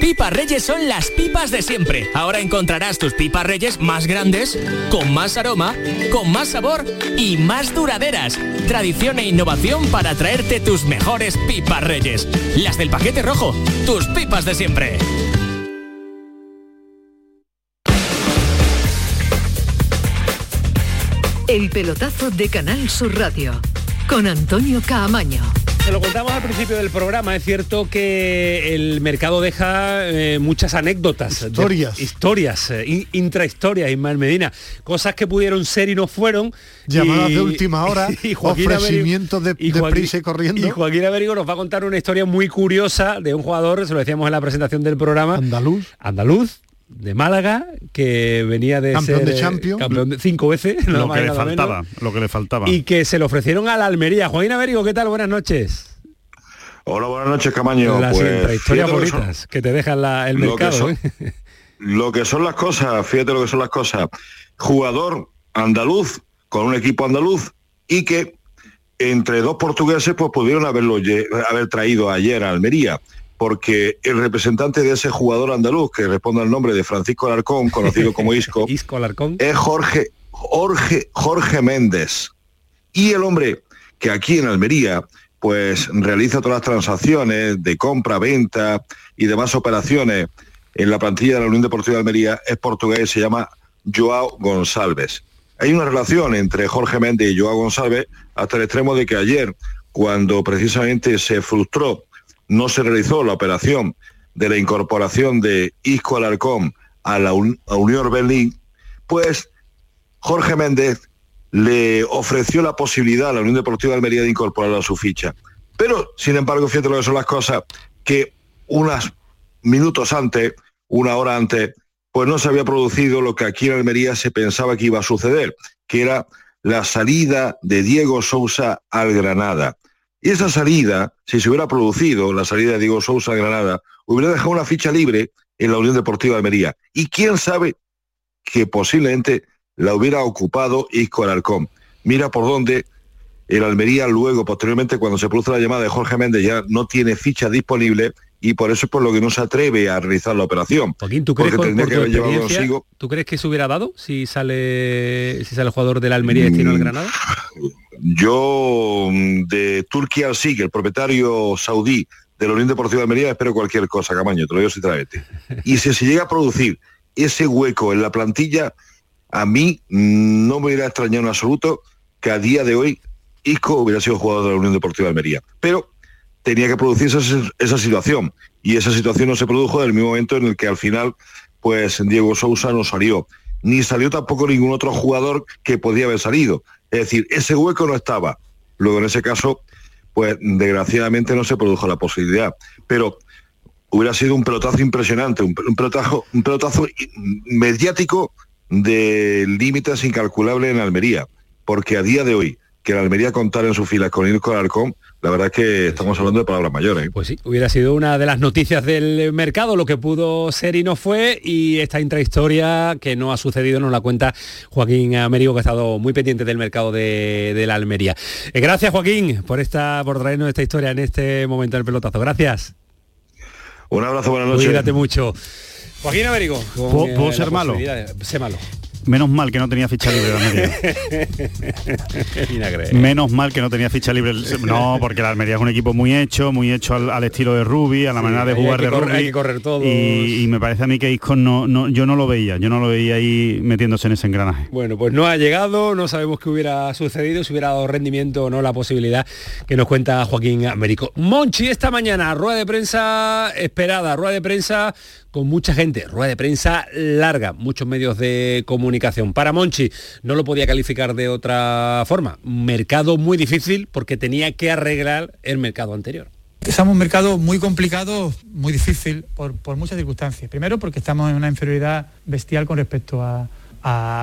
Pipas Reyes son las pipas de siempre. Ahora encontrarás tus pipas Reyes más grandes, con más aroma, con más sabor y más duraderas. Tradición e innovación para traerte tus mejores pipas Reyes. Las del paquete rojo, tus pipas de siempre. El pelotazo de Canal Sur Radio con Antonio Caamaño. Se lo contamos al principio del programa, es cierto que el mercado deja eh, muchas anécdotas. de- Historias. historias, eh, in- intrahistorias, Ismael Medina. Cosas que pudieron ser y no fueron. Llamadas y- de última hora, y ofrecimientos de, y de Joaquín- prisa y corriendo. Y Joaquín Américo nos va a contar una historia muy curiosa de un jugador, se lo decíamos en la presentación del programa. Andaluz. Andaluz, de Málaga, que venía de Campeón ser, de eh, Champions. campeón de cinco veces, Lo más que le menos. faltaba, lo que le faltaba. Y que se le ofrecieron a la Almería. Joaquín Américo, ¿qué tal? Buenas noches. Hola, buenas noches, Camaño. Las Pues, lo que son- bonitas que te dejan la- el lo que mercado. son- ¿eh? Lo que son las cosas, fíjate lo que son las cosas. Jugador andaluz con un equipo andaluz y que entre dos portugueses pues pudieron haberlo haber traído ayer a Almería porque el representante de ese jugador andaluz que responde al nombre de Francisco Alarcón, conocido como Isco, Isco Alarcón, es Jorge Jorge Jorge Méndez. Y el hombre que aquí en Almería pues realiza todas las transacciones de compra, venta y demás operaciones en la plantilla de la Unión Deportiva de Almería es portugués, se llama Joao González. Hay una relación entre Jorge Méndez y Joao González hasta el extremo de que ayer, cuando precisamente se frustró, no se realizó la operación de la incorporación de Isco Alarcón a la Unión Berlín, pues Jorge Méndez le ofreció la posibilidad a la Unión Deportiva de Almería de incorporarlo a su ficha. Pero, sin embargo, fíjate lo que son las cosas, que unos minutos antes, una hora antes, pues no se había producido lo que aquí en Almería se pensaba que iba a suceder, que era la salida de Diego Sousa al Granada. Y esa salida, si se hubiera producido, la salida de Diego Sousa al Granada, hubiera dejado una ficha libre en la Unión Deportiva de Almería. Y quién sabe que posiblemente la hubiera ocupado Isco Alarcón. Mira por dónde el Almería luego, posteriormente, cuando se produce la llamada de Jorge Méndez, ya no tiene ficha disponible y por eso es por lo que no se atreve a realizar la operación. Joaquín, ¿tú crees, por- por que tu haber llevado experiencia, consigo ¿tú crees que se hubiera dado si sale si sale el jugador de la Almería destino al Mm, Granada? Yo, mm, de Turquía al SIG, el propietario saudí de la Unión Deportiva de Almería, espero cualquier cosa, Camaño, te lo digo sinceramente. Y si se llega a producir ese hueco en la plantilla, a mí mm, no me hubiera extrañado en absoluto que a día de hoy Isco hubiera sido jugador de la Unión Deportiva de Almería. Pero tenía que producirse esa, esa situación. Y esa situación no se produjo en el mismo momento en el que al final, pues Diego Sousa no salió. Ni salió tampoco ningún otro jugador que podía haber salido. Es decir, ese hueco no estaba. Luego en ese caso, pues desgraciadamente no se produjo la posibilidad. Pero hubiera sido un pelotazo impresionante, un, pelotazo, un pelotazo mediático de límites incalculables en Almería. Porque a día de hoy, que la Almería contara en sus filas con Irko Alarcón, la verdad es que estamos hablando de palabras mayores. ¿eh? Pues sí, hubiera sido una de las noticias del mercado, lo que pudo ser y no fue, y esta intrahistoria que no ha sucedido nos la cuenta Joaquín Américo, que ha estado muy pendiente del mercado de, de la Almería. Eh, gracias Joaquín por esta, por traernos esta historia en este momento del pelotazo. Gracias. Un abrazo, buenas noches. Cuídate mucho. Joaquín Américo. ¿Puedo- eh, puedo la ser malo? Sé malo. Menos mal que no tenía ficha libre la Almería. Menos mal que no tenía ficha libre. No, porque la Almería es un equipo muy hecho, muy hecho al, al estilo de Ruby, a la Sí, manera de jugar de correr- hay que correr todos. Y, y me parece a mí que Isco no, no, yo no lo veía, yo no lo veía ahí metiéndose en ese engranaje. Bueno, pues no ha llegado, no sabemos qué hubiera sucedido, si hubiera dado rendimiento o no la posibilidad que nos cuenta Joaquín Américo. Monchi esta mañana, rueda de prensa esperada, rueda de prensa con mucha gente, rueda de prensa larga, muchos medios de comunicación. Para Monchi no lo podía calificar de otra forma, mercado muy difícil porque tenía que arreglar el mercado anterior. Estamos en un mercado muy complicado, muy difícil por, muchas circunstancias. Primero porque estamos en una inferioridad bestial con respecto a,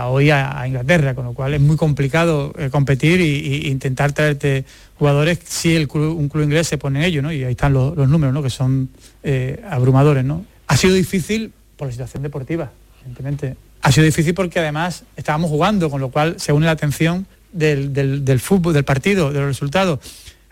hoy a, Inglaterra, con lo cual es muy complicado eh, competir y intentar traerte jugadores si un club inglés se pone en ello, ¿no? Y ahí están los, los números, ¿no? Que son eh, abrumadores, ¿no? Ha sido difícil por la situación deportiva, evidentemente. Ha sido difícil porque además estábamos jugando, con lo cual se une la atención del, del- fútbol, del partido, de los resultados.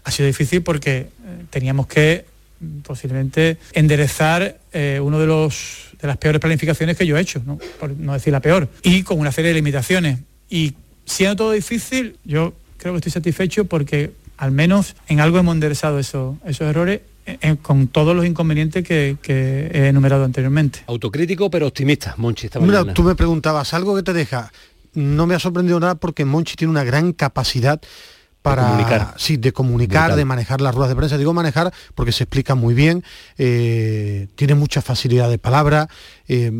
Ha sido difícil porque eh, teníamos que mm, posiblemente enderezar eh, uno de los de las peores planificaciones que yo he hecho, ¿no? por no decir la peor, y con una serie de limitaciones. Y siendo todo difícil, yo creo que estoy satisfecho porque al menos en algo hemos enderezado eso- esos errores eh, eh, con todos los inconvenientes que, que he enumerado anteriormente. Autocrítico pero optimista, Monchi esta Mira, tú me preguntabas algo que te deja. No me ha sorprendido nada porque Monchi tiene una gran capacidad para comunicar. sí de comunicar de manejar las ruedas de prensa digo manejar porque se explica muy bien eh, tiene mucha facilidad de palabra eh,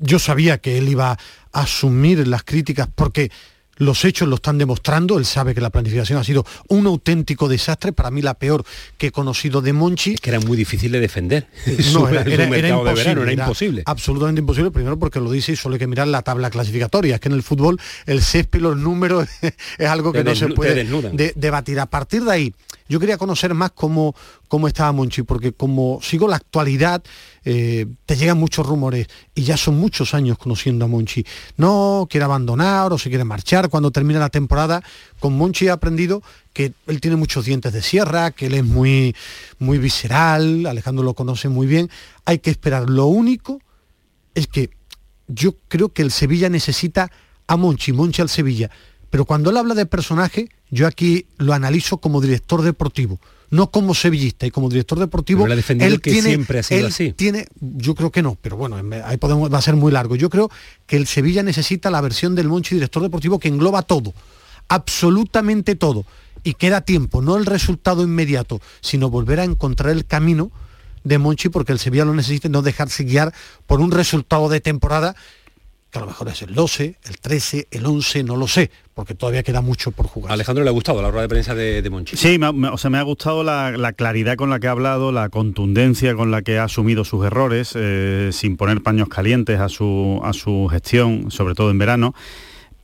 yo sabía que él iba a asumir las críticas porque los hechos lo están demostrando, él sabe que la planificación ha sido un auténtico desastre, para mí la peor que he conocido de Monchi. que era muy difícil de defender. No, era, su era- era mercado de imposible, verano, era imposible. Absolutamente imposible, primero porque lo dice y solo hay que mirar la tabla clasificatoria, es que en el fútbol el césped y los números es algo que Te no se puede de- debatir. A partir de ahí, yo quería conocer más cómo, cómo estaba Monchi, porque como sigo la actualidad, eh, te llegan muchos rumores y ya son muchos años conociendo a Monchi. No quiere abandonar o se quiere marchar cuando termina la temporada. Con Monchi he aprendido que él tiene muchos dientes de sierra, que él es muy, muy visceral, Alejandro lo conoce muy bien. Hay que esperar. Lo único es que yo creo que el Sevilla necesita a Monchi, Monchi al Sevilla. Pero cuando él habla de personaje, yo aquí lo analizo como director deportivo, no como sevillista. Y como director deportivo, Pero él ha que tiene, siempre ha sido él así. tiene, yo creo que no, pero bueno, ahí podemos, va a ser muy largo. Yo creo que el Sevilla necesita la versión del Monchi director deportivo que engloba todo, absolutamente todo. Y queda tiempo, no el resultado inmediato, sino volver a encontrar el camino de Monchi porque el Sevilla lo necesita no dejarse guiar por un resultado de temporada que a lo mejor es el 12, el 13, el 11, no lo sé, porque todavía queda mucho por jugar. Alejandro le ha gustado la rueda de prensa de, de Monchi. Sí, me o sea, me ha gustado la, la claridad con la que ha hablado, la contundencia con la que ha asumido sus errores, eh, sin poner paños calientes a su, a su gestión, sobre todo en verano.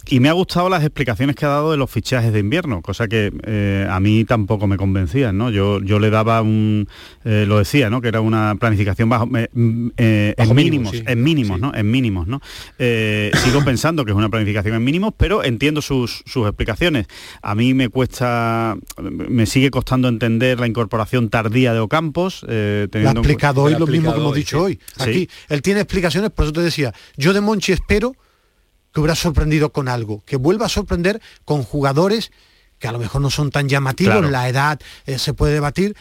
Y me ha gustado las explicaciones que ha dado de los fichajes de invierno, cosa que eh, a mí tampoco me convencían, ¿no? Yo, yo le daba un, eh, lo decía, ¿no? Que era una planificación bajo, mm, eh, Bajo en mínimo, mínimos, sí. en mínimos, ¿no? En mínimos, ¿no? Eh, sigo pensando que es una planificación en mínimos, pero entiendo sus, sus explicaciones. A mí me cuesta, me sigue costando entender la incorporación tardía de Ocampos. eh, Lo ha explicado hoy lo mismo que hemos dicho hoy. Sí. Aquí, él tiene explicaciones, por eso te decía, yo de Monchi espero que hubiera sorprendido con algo, que vuelva a sorprender con jugadores que a lo mejor no son tan llamativos, Claro. la edad eh, se puede debatir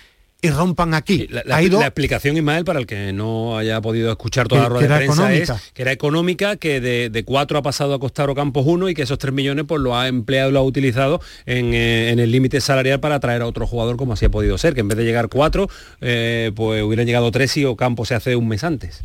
y rompan aquí. La, la- ha ido la explicación, Ismael, para el que no haya podido escuchar toda Que- la rueda de prensa económica. es que era económica, que de, de cuatro ha pasado a costar Ocampos uno y que esos tres millones pues lo ha empleado y lo ha utilizado en, eh, en el límite salarial para traer a otro jugador como así ha podido ser, que en vez de llegar cuatro, eh, pues hubieran llegado tres y Ocampos se hace un mes antes.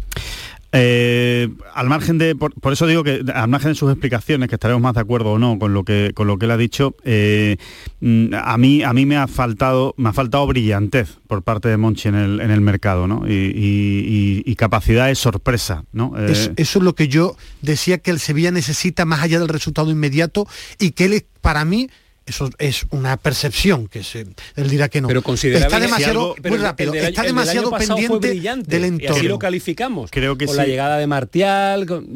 Eh, al margen de, por, eso digo que al margen de sus explicaciones, que estaremos más de acuerdo o no con lo que con lo que él ha dicho, eh, mm, a mí a mí me ha faltado me ha faltado brillantez por parte de Monchi en el, en el mercado, ¿no? Y, capacidad de sorpresa, ¿no? Eh, Es- eso es lo que yo decía que el Sevilla necesita más allá del resultado inmediato y que él, para mí, eso es una percepción, que se, él dirá que no. Pero está si demasiado, algo- muy rápido, el está el demasiado pendiente brillante, del Y entorno. así lo calificamos. Creo que con sí. la llegada de Martial, con-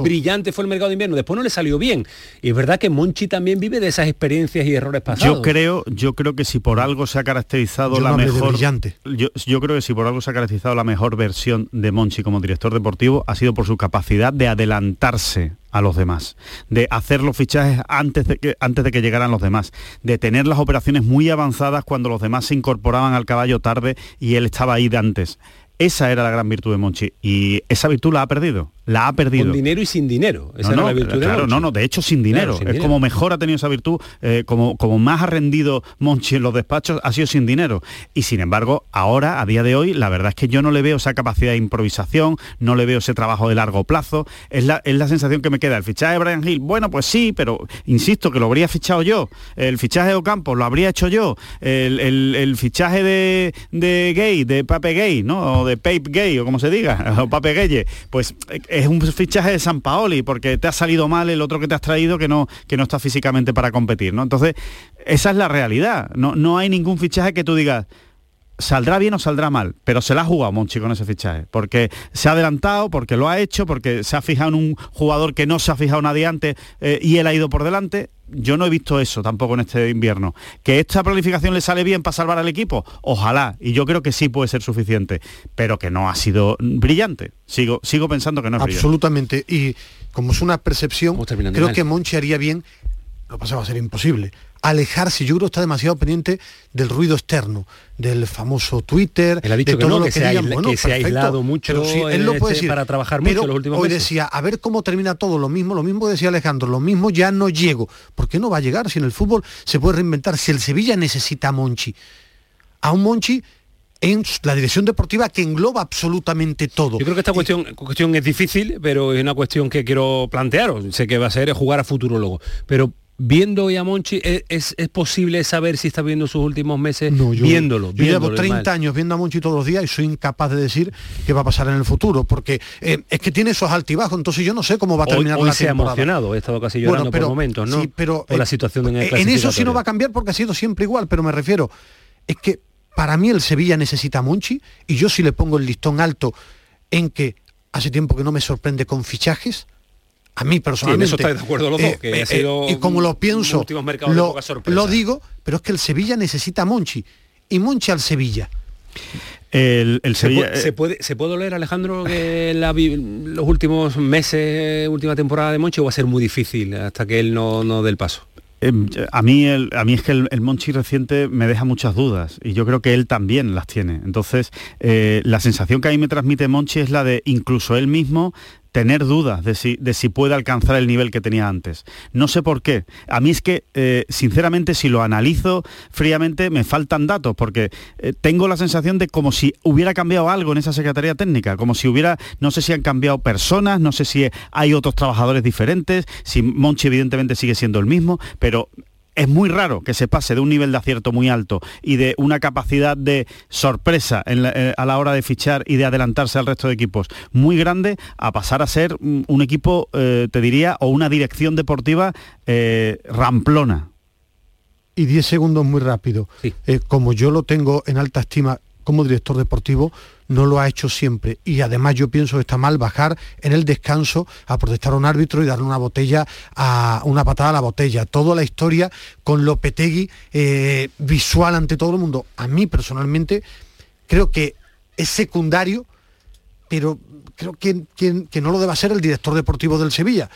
brillante fue el mercado de invierno. Después no le salió bien. Y es verdad que Monchi también vive de esas experiencias y errores pasados. Yo creo, yo creo que si por algo se ha caracterizado Yo la no mejor. brillante. Yo, yo creo que si por algo se ha caracterizado la mejor versión de Monchi como director deportivo ha sido por su capacidad de adelantarse a los demás, de hacer los fichajes antes de que antes de que llegaran los demás, de tener las operaciones muy avanzadas cuando los demás se incorporaban al caballo tarde y él estaba ahí de antes. Esa era la gran virtud de Monchi y esa virtud la ha perdido, la ha perdido. Con dinero y sin dinero. Esa No, no, la virtud claro, no, no, de hecho sin dinero. Claro, sin es dinero. como mejor ha tenido esa virtud, eh, como, como más ha rendido Monchi en los despachos, ha sido sin dinero. Y sin embargo, ahora, a día de hoy, la verdad es que yo no le veo esa capacidad de improvisación, no le veo ese trabajo de largo plazo. Es la, es la sensación que me queda. El fichaje de Brian Hill, bueno, pues sí, pero insisto que lo habría fichado yo. El fichaje de Ocampo lo habría hecho yo. El, el- el fichaje de, de Gay, de Pape Gay, ¿no? O de Pape Gay, o como se diga, o Pape Gaye, pues eh, es un fichaje de San Paoli, porque te ha salido mal el otro que te has traído que no, que no está físicamente para competir, ¿no? Entonces, esa es la realidad. No, no hay ningún fichaje que tú digas, saldrá bien o saldrá mal, pero se la ha jugado Monchi con ese fichaje, porque se ha adelantado, porque lo ha hecho, porque se ha fijado en un jugador que no se ha fijado nadie antes eh, y él ha ido por delante. Yo no he visto eso tampoco en este invierno. ¿Que esta planificación le sale bien para salvar al equipo? Ojalá, y yo creo que sí puede ser suficiente, pero que no ha sido brillante. Sigo, sigo pensando que no es brillante. Absolutamente. Y como es una percepción, creo que Monchi haría bien, lo que pasa va a ser imposible, alejarse, yo creo que está demasiado pendiente del ruido externo, del famoso Twitter, Él ha dicho de que todo no, lo que que, se ha Bueno, que se ha aislado mucho pero sí, él lo puede este decir, para trabajar mucho pero los últimos hoy meses. decía, a ver cómo termina todo, lo mismo, lo mismo decía Alejandro, lo mismo ya no llego. ¿Por qué no va a llegar si en el fútbol se puede reinventar? Si el Sevilla necesita a Monchi, a un Monchi en la dirección deportiva que engloba absolutamente todo. Yo creo que esta cuestión, cuestión es difícil, pero es una cuestión que quiero plantearos. Sé que va a ser jugar a futurólogo, pero viendo hoy a Monchi, ¿es, es- es posible saber si está viendo sus últimos meses No, yo- viéndolo? Yo llevo viéndolo, 30 Ismael? años viendo a Monchi todos los días y soy incapaz de decir qué va a pasar en el futuro, porque eh, es que tiene esos altibajos, entonces yo no sé cómo va a Hoy, terminar hoy la se ha temporada. emocionado, he estado casi llorando Bueno, pero- por momentos, ¿no? sí, pero, por la eh, situación en el En eso sí no va a cambiar porque ha sido siempre igual, pero me refiero, es que para mí el Sevilla necesita a Monchi y yo sí le pongo el listón alto en que hace tiempo que no me sorprende con fichajes. A mí personalmente. eso estáis de acuerdo los dos, que ha sido y como lo pienso, lo, lo digo, pero es que el Sevilla necesita a Monchi y Monchi al Sevilla. El, el ¿Se, Sevilla, puede, eh, se puede- se puede oler, Alejandro, que la los últimos meses, última temporada de Monchi, o va a ser muy difícil hasta que él no, no dé el paso? Em, a mí, el, a mí es que el, el Monchi reciente me deja muchas dudas y yo creo que él también las tiene. Entonces, eh, la sensación que a mí me transmite Monchi es la de incluso él mismo tener dudas de si, de si puede alcanzar el nivel que tenía antes. No sé por qué. A mí es que, eh, sinceramente, si lo analizo fríamente, me faltan datos, porque eh, tengo la sensación de como si hubiera cambiado algo en esa Secretaría Técnica, como si hubiera, no sé si han cambiado personas, no sé si hay otros trabajadores diferentes, si Monchi evidentemente sigue siendo el mismo, pero es muy raro que se pase de un nivel de acierto muy alto y de una capacidad de sorpresa en la- eh, a la hora de fichar y de adelantarse al resto de equipos muy grande a pasar a ser mm, un equipo, eh, te diría, o una dirección deportiva eh, ramplona. y 10 segundos muy rápido. Como yo lo tengo en alta estima como director deportivo, no lo ha hecho siempre. Y además yo pienso que está mal bajar en el descanso a protestar a un árbitro y darle una botella a una patada a la botella. Toda la historia con Lopetegui eh, visual ante todo el mundo. A mí personalmente creo que es secundario, pero creo que, que- no lo deba ser el director deportivo del Sevilla.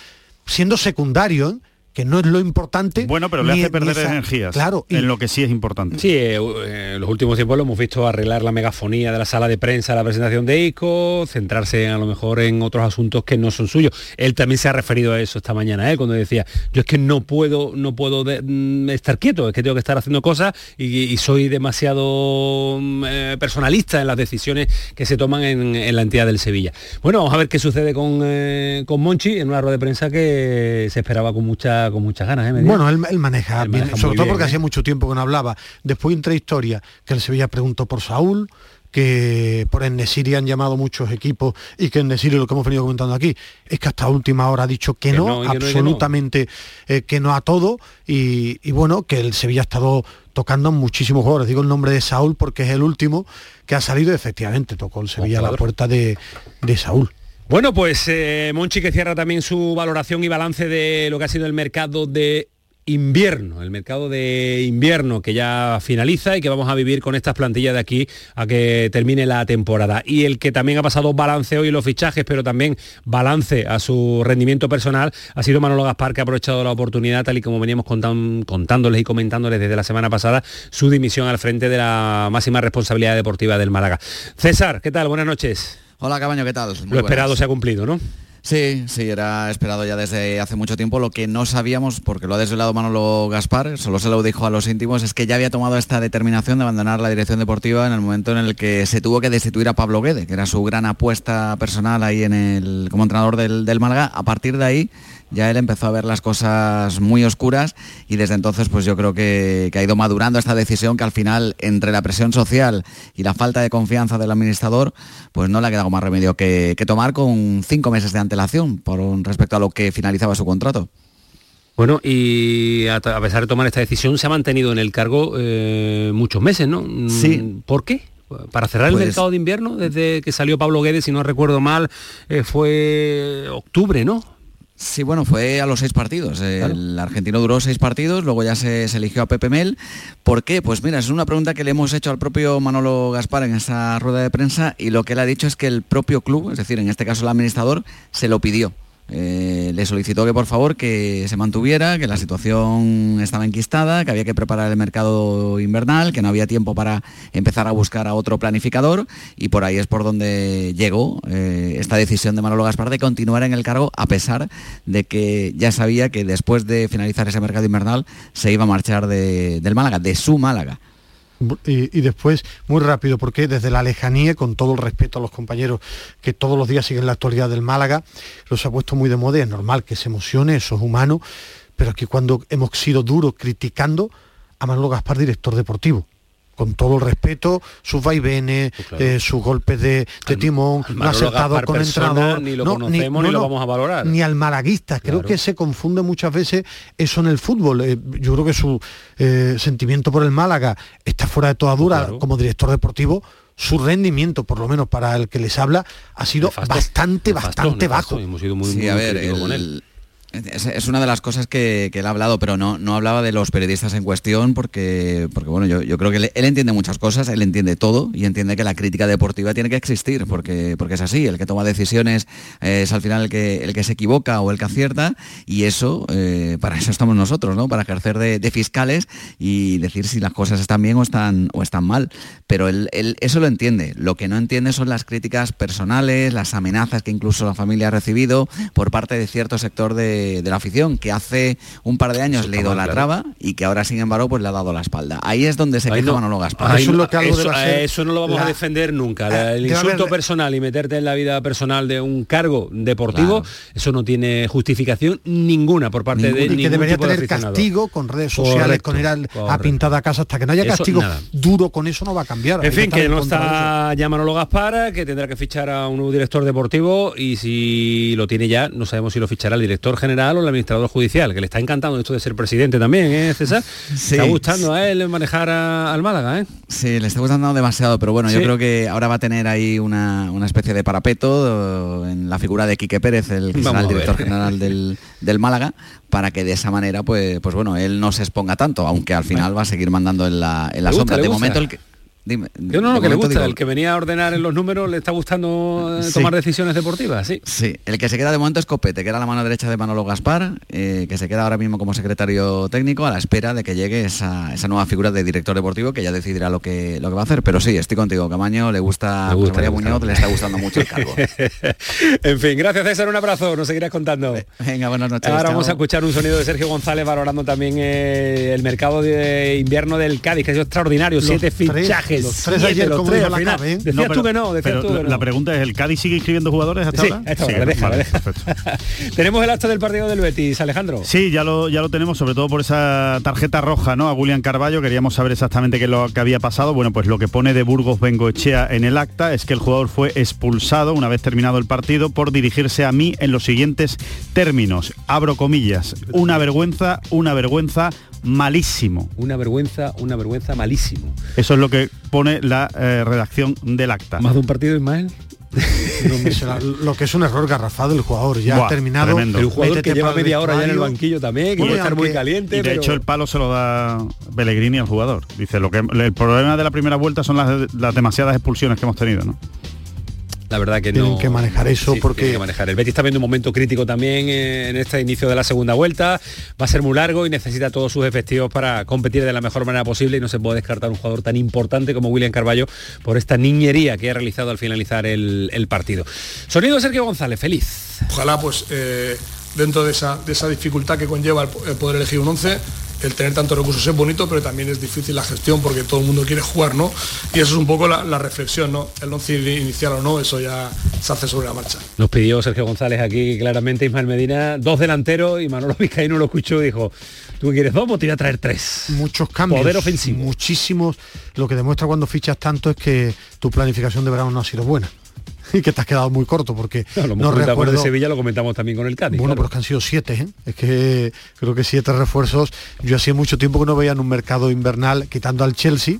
Siendo secundario, ¿eh? Que no es lo importante. Bueno, pero le hace perder esa- energías Claro, y- en lo que sí es importante. Sí, eh, eh, en los últimos tiempos lo hemos visto arreglar la megafonía de la sala de prensa, la presentación de ICO, centrarse a lo mejor en otros asuntos que no son suyos. Él también se ha referido a eso esta mañana, ¿eh? cuando decía, yo es que no puedo, no puedo de- mm, estar quieto, es que tengo que estar haciendo cosas y, y soy demasiado mm, eh, personalista en las decisiones que se toman en, en la entidad del Sevilla. Bueno, vamos a ver qué sucede con, eh, con Monchi en una rueda de prensa que se esperaba con mucha, con muchas ganas. ¿eh? Bueno, él, él maneja, Él bien, maneja sobre todo bien, porque ¿eh? hacía mucho tiempo que no hablaba. Después entra historia, que el Sevilla preguntó por Saúl, que por Enesiri han llamado muchos equipos y que Enesiri, lo que hemos venido comentando aquí, es que hasta última hora ha dicho que, Que no, que absolutamente eh, que no a todo y, y bueno, que el Sevilla ha estado tocando muchísimos jugadores. Digo el nombre de Saúl porque es el último que ha salido efectivamente tocó el Sevilla a la puerta de, de Saúl. Bueno, pues eh, Monchi que cierra también su valoración y balance de lo que ha sido el mercado de invierno, el mercado de invierno que ya finaliza y que vamos a vivir con estas plantillas de aquí a que termine la temporada. Y el que también ha pasado balance hoy en los fichajes, pero también balance a su rendimiento personal, ha sido Manolo Gaspar, que ha aprovechado la oportunidad, tal y como veníamos contándoles y comentándoles desde la semana pasada, su dimisión al frente de la máxima responsabilidad deportiva del Málaga. César, ¿qué tal? Buenas noches. Hola Cabaño, ¿qué tal? Muy Lo buenas. esperado se ha cumplido, ¿no? Sí, sí, era esperado ya desde hace mucho tiempo. Lo que no sabíamos, porque lo ha desvelado Manolo Gaspar, solo se lo dijo a los íntimos, es que ya había tomado esta determinación de abandonar la dirección deportiva en el momento en el que se tuvo que destituir a Pablo Guede, que era su gran apuesta personal ahí en el, como entrenador del, del Málaga. A partir de ahí ya él empezó a ver las cosas muy oscuras y desde entonces pues yo creo que, que ha ido madurando esta decisión que al final entre la presión social y la falta de confianza del administrador pues no le ha quedado más remedio que, que tomar con cinco meses de antelación por un- respecto a lo que finalizaba su contrato. Bueno, y a, a pesar de tomar esta decisión, se ha mantenido en el cargo eh, muchos meses, ¿no? Mm, Sí. ¿Por qué? Para cerrar el Pues- mercado de invierno, desde que salió Pablo Guedes, si no recuerdo mal, eh, fue octubre, ¿no? Sí, bueno, fue a los seis partidos. El argentino duró seis partidos, luego ya se, se eligió a Pepe Mel. ¿Por qué? Pues mira, es una pregunta que le hemos hecho al propio Manolo Gaspar en esa rueda de prensa y lo que él ha dicho es que el propio club, es decir, en este caso el administrador, se lo pidió. Eh, le solicitó que por favor que se mantuviera, que la situación estaba enquistada, que había que preparar el mercado invernal, que no había tiempo para empezar a buscar a otro planificador y por ahí es por donde llegó eh, esta decisión de Manolo Gaspar de continuar en el cargo a pesar de que ya sabía que después de finalizar ese mercado invernal se iba a marchar de- del Málaga, de su Málaga. Y, después, muy rápido, porque desde la lejanía, con todo el respeto a los compañeros que todos los días siguen la actualidad del Málaga, los ha puesto muy de moda, y es normal que se emocione, eso es humano, pero que cuando hemos sido duros criticando a Manolo Gaspar, director deportivo, con todo el respeto, sus vaivenes, eh, sus golpes de, de timón, no ha Manolo acertado Gaspar con persona entrenador, ni lo no, conocemos ni lo vamos a valorar. Ni al malaguista, creo Claro. que se confunde muchas veces eso en el fútbol. Eh, yo creo que su eh, sentimiento por el Málaga está fuera de toda duda como director deportivo. Su rendimiento, por lo menos para el que les habla, ha sido bastante, bastante bajo. sí, a ver, el- Es, una de las cosas que, que él ha hablado, pero no, no hablaba de los periodistas en cuestión porque, porque bueno, yo, yo creo que él, entiende muchas cosas, él entiende todo y entiende que la crítica deportiva tiene que existir porque, porque es así, el que toma decisiones eh, es al final el que, el que se equivoca o el que acierta y eso, eh, para eso estamos nosotros, ¿no? Para ejercer de, fiscales y decir si las cosas están bien o están, o están mal. Pero él eso lo entiende. Lo que no entiende son las críticas personales, las amenazas que incluso la familia ha recibido por parte de cierto sector de, de la afición que hace un par de años le idolatraba y que ahora sin embargo pues le ha dado la espalda. Ahí es donde se Ahí queja no. Manolo Gaspar. Ahí no- eso, eh, eso no lo vamos a defender nunca. La- el insulto haber- personal y meterte en la vida personal de un cargo deportivo, eso no tiene justificación ninguna por parte de y ningún que debería tipo tener castigo con redes sociales, Correcto, con ir al- a pintada a casa, hasta que no haya castigo duro con eso no va a cambiar. En fin, que no está ya Manolo Gaspar, que tendrá que fichar a un nuevo director deportivo y si lo tiene ya, no sabemos si lo fichará el director general o el administrador judicial, que le está encantando esto de ser presidente también, ¿eh, César? Sí. Está gustando a él manejar a- al Málaga, ¿eh? Sí, le está gustando demasiado, pero bueno, yo creo que ahora va a tener ahí una, una especie de parapeto eh, en la figura de Quique Pérez, el a director general del, del Málaga, para que de esa manera, pues, pues bueno, él no se exponga tanto, aunque al final va a seguir mandando en la, en la sombra. De momento el que. Dime, Yo no, no, que le gusta, digo- el que venía a ordenar en los números le está gustando eh, Sí. tomar decisiones deportivas, sí. Sí, el que se queda de momento es Copete, que era la mano derecha de Manolo Gaspar, eh, que se queda ahora mismo como secretario técnico a la espera de que llegue esa, esa nueva figura de director deportivo que ya decidirá lo que, lo que va a hacer. Pero sí, estoy contigo, Camaño, le gusta, Le gusta, María le. Muñoz, le está gustando mucho el cargo. en fin, gracias César, un abrazo, nos seguirás contando. Venga, buenas noches. Ahora chao. vamos a escuchar un sonido de Sergio González valorando también eh, el mercado de invierno del Cádiz, que es extraordinario, Los siete tres- los tres siete, ayer, los ¿cómo tres iba al la final. clave, eh? Decías No, tú que no, decías pero tú que la, no. la pregunta es, ¿el Cádiz sigue inscribiendo jugadores hasta Sí, ahora? Sí, vale. Tenemos el acto del partido del Betis, Alejandro. Sí, ya lo, ya lo tenemos, sobre todo por esa tarjeta roja, ¿no? A William Carballo, queríamos saber exactamente qué es lo que había pasado. Bueno, pues lo que pone de Burgos Bengoechea en el acta es que el jugador fue expulsado una vez terminado el partido por dirigirse a mí en los siguientes términos. Abro comillas. Una vergüenza, una vergüenza malísimo. Una vergüenza, una vergüenza malísimo. Eso es lo que pone la eh, redacción del acta. Más de un partido, Ismael. No lo que es un error garrafal del jugador, ya Buah, ha terminado. tremendo. El jugador métete que lleva media hora ya en el banquillo también, que puede estar muy caliente. Y de pero- hecho el palo se lo da Pellegrini al jugador. Dice, lo que el problema de la primera vuelta son las, las demasiadas expulsiones que hemos tenido, ¿no? La verdad que Tienen no. que manejar eso Sí, porque- que manejar. El Betis está viendo un momento crítico también eh, en este inicio de la segunda vuelta. Va a ser muy largo y necesita todos sus efectivos para competir de la mejor manera posible y no se puede descartar un jugador tan importante como William Carballo por esta niñería que ha realizado al finalizar el, el partido. Sonido de Sergio González, feliz. Ojalá pues eh, dentro de esa, de esa dificultad que conlleva el poder elegir un 11, el tener tantos recursos es bonito, pero también es difícil la gestión porque todo el mundo quiere jugar, ¿no? Y eso es un poco la, la reflexión, ¿no? El 11 inicial o no, eso ya se hace sobre la marcha. Nos pidió Sergio González aquí claramente Ismael Medina, dos delanteros y Manolo Vizcaíno lo escuchó y dijo, ¿tú qué quieres dos? Pues te voy a traer tres. Muchos cambios. Poder ofensivo. Muchísimos. Lo que demuestra cuando fichas tanto es que tu planificación de verano no ha sido buena. Y que te has quedado muy corto porque No, no recuerdo... de Sevilla, lo comentamos también con el Cádiz. Bueno, claro. pero es que han sido siete, ¿eh? Es que creo que siete refuerzos. Yo hacía mucho tiempo que no veía en un mercado invernal, quitando al Chelsea,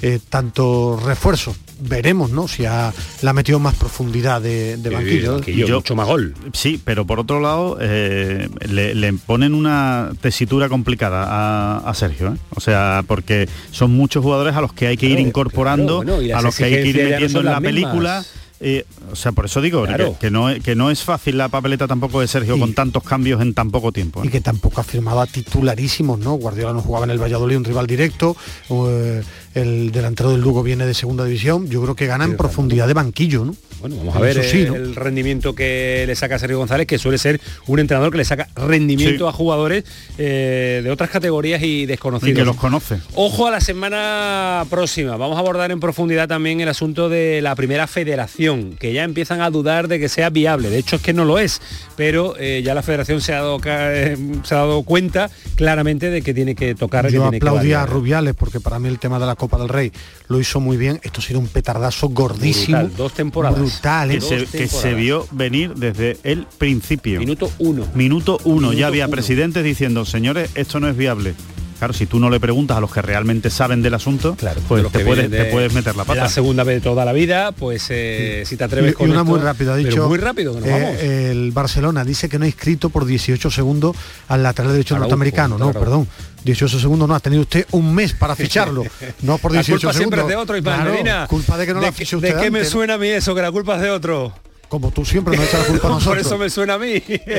eh, tanto refuerzo. Veremos, ¿no? Si ha, le ha metido más profundidad de, de banquillo. mucho más gol. Sí, pero por otro lado, eh, le, le ponen una tesitura complicada a, a Sergio. ¿eh? O sea, porque son muchos jugadores a los que hay que ir incorporando, bueno, a los que hay que ir no metiendo en la película. Eh, o sea, por eso digo Claro. que, que no, que no es fácil la papeleta tampoco de Sergio con tantos cambios en tan poco tiempo. ¿eh? y que tampoco ha firmado a titularísimos, ¿no? Guardiola no jugaba en el Valladolid, un rival directo, eh, el delantero del Lugo viene de segunda división, yo creo que gana en profundidad de banquillo, ¿no? Bueno, vamos a ver Eso sí, ¿no? el rendimiento que le saca Sergio González, que suele ser un entrenador que le saca rendimiento Sí. a jugadores eh, de otras categorías y desconocidos. Y que los conoce. Ojo a la semana próxima. Vamos a abordar en profundidad también el asunto de la primera federación, que ya empiezan a dudar de que sea viable. De hecho es que no lo es, pero eh, ya la federación se ha dado, eh, se ha dado cuenta claramente de que tiene que tocar. que Yo tiene que aplaudía a variar. Rubiales porque para mí el tema de la Copa del Rey lo hizo muy bien. Esto ha sido un petardazo gordísimo. Brutal, dos temporadas. Brutal, ¿eh? que, se, que se vio venir desde el principio. Minuto uno. Minuto uno. Minuto ya había uno. presidentes diciendo, señores, esto no es viable. Claro, si tú no le preguntas a los que realmente saben del asunto, pues Los te puedes, de- te puedes meter la de pata. La segunda vez de toda la vida, pues eh, si te atreves Y- con y una esto- muy rápida, ha dicho. muy rápido, que nos eh, vamos. el Barcelona dice que no ha inscrito por 18 segundos al lateral derecho Araujo, norteamericano. No, perdón. 18 segundos no, ha tenido usted un mes para ficharlo. No por 18 la culpa siempre es de otro, Ismael Claro, culpa de que no la qué- fiche ¿De usted qué me suena a mí eso? Que la culpa es de otro. Como tú siempre nos echas la culpa a Por nosotros. eso me suena a mí.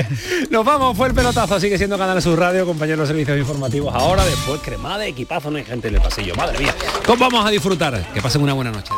Nos vamos, fue el pelotazo, sigue siendo Canal Sur Radio, compañeros de servicios informativos. Ahora, después, cremada, equipazo, no hay gente en el pasillo. Madre mía, ¿cómo vamos a disfrutar? Que pasen una buena noche.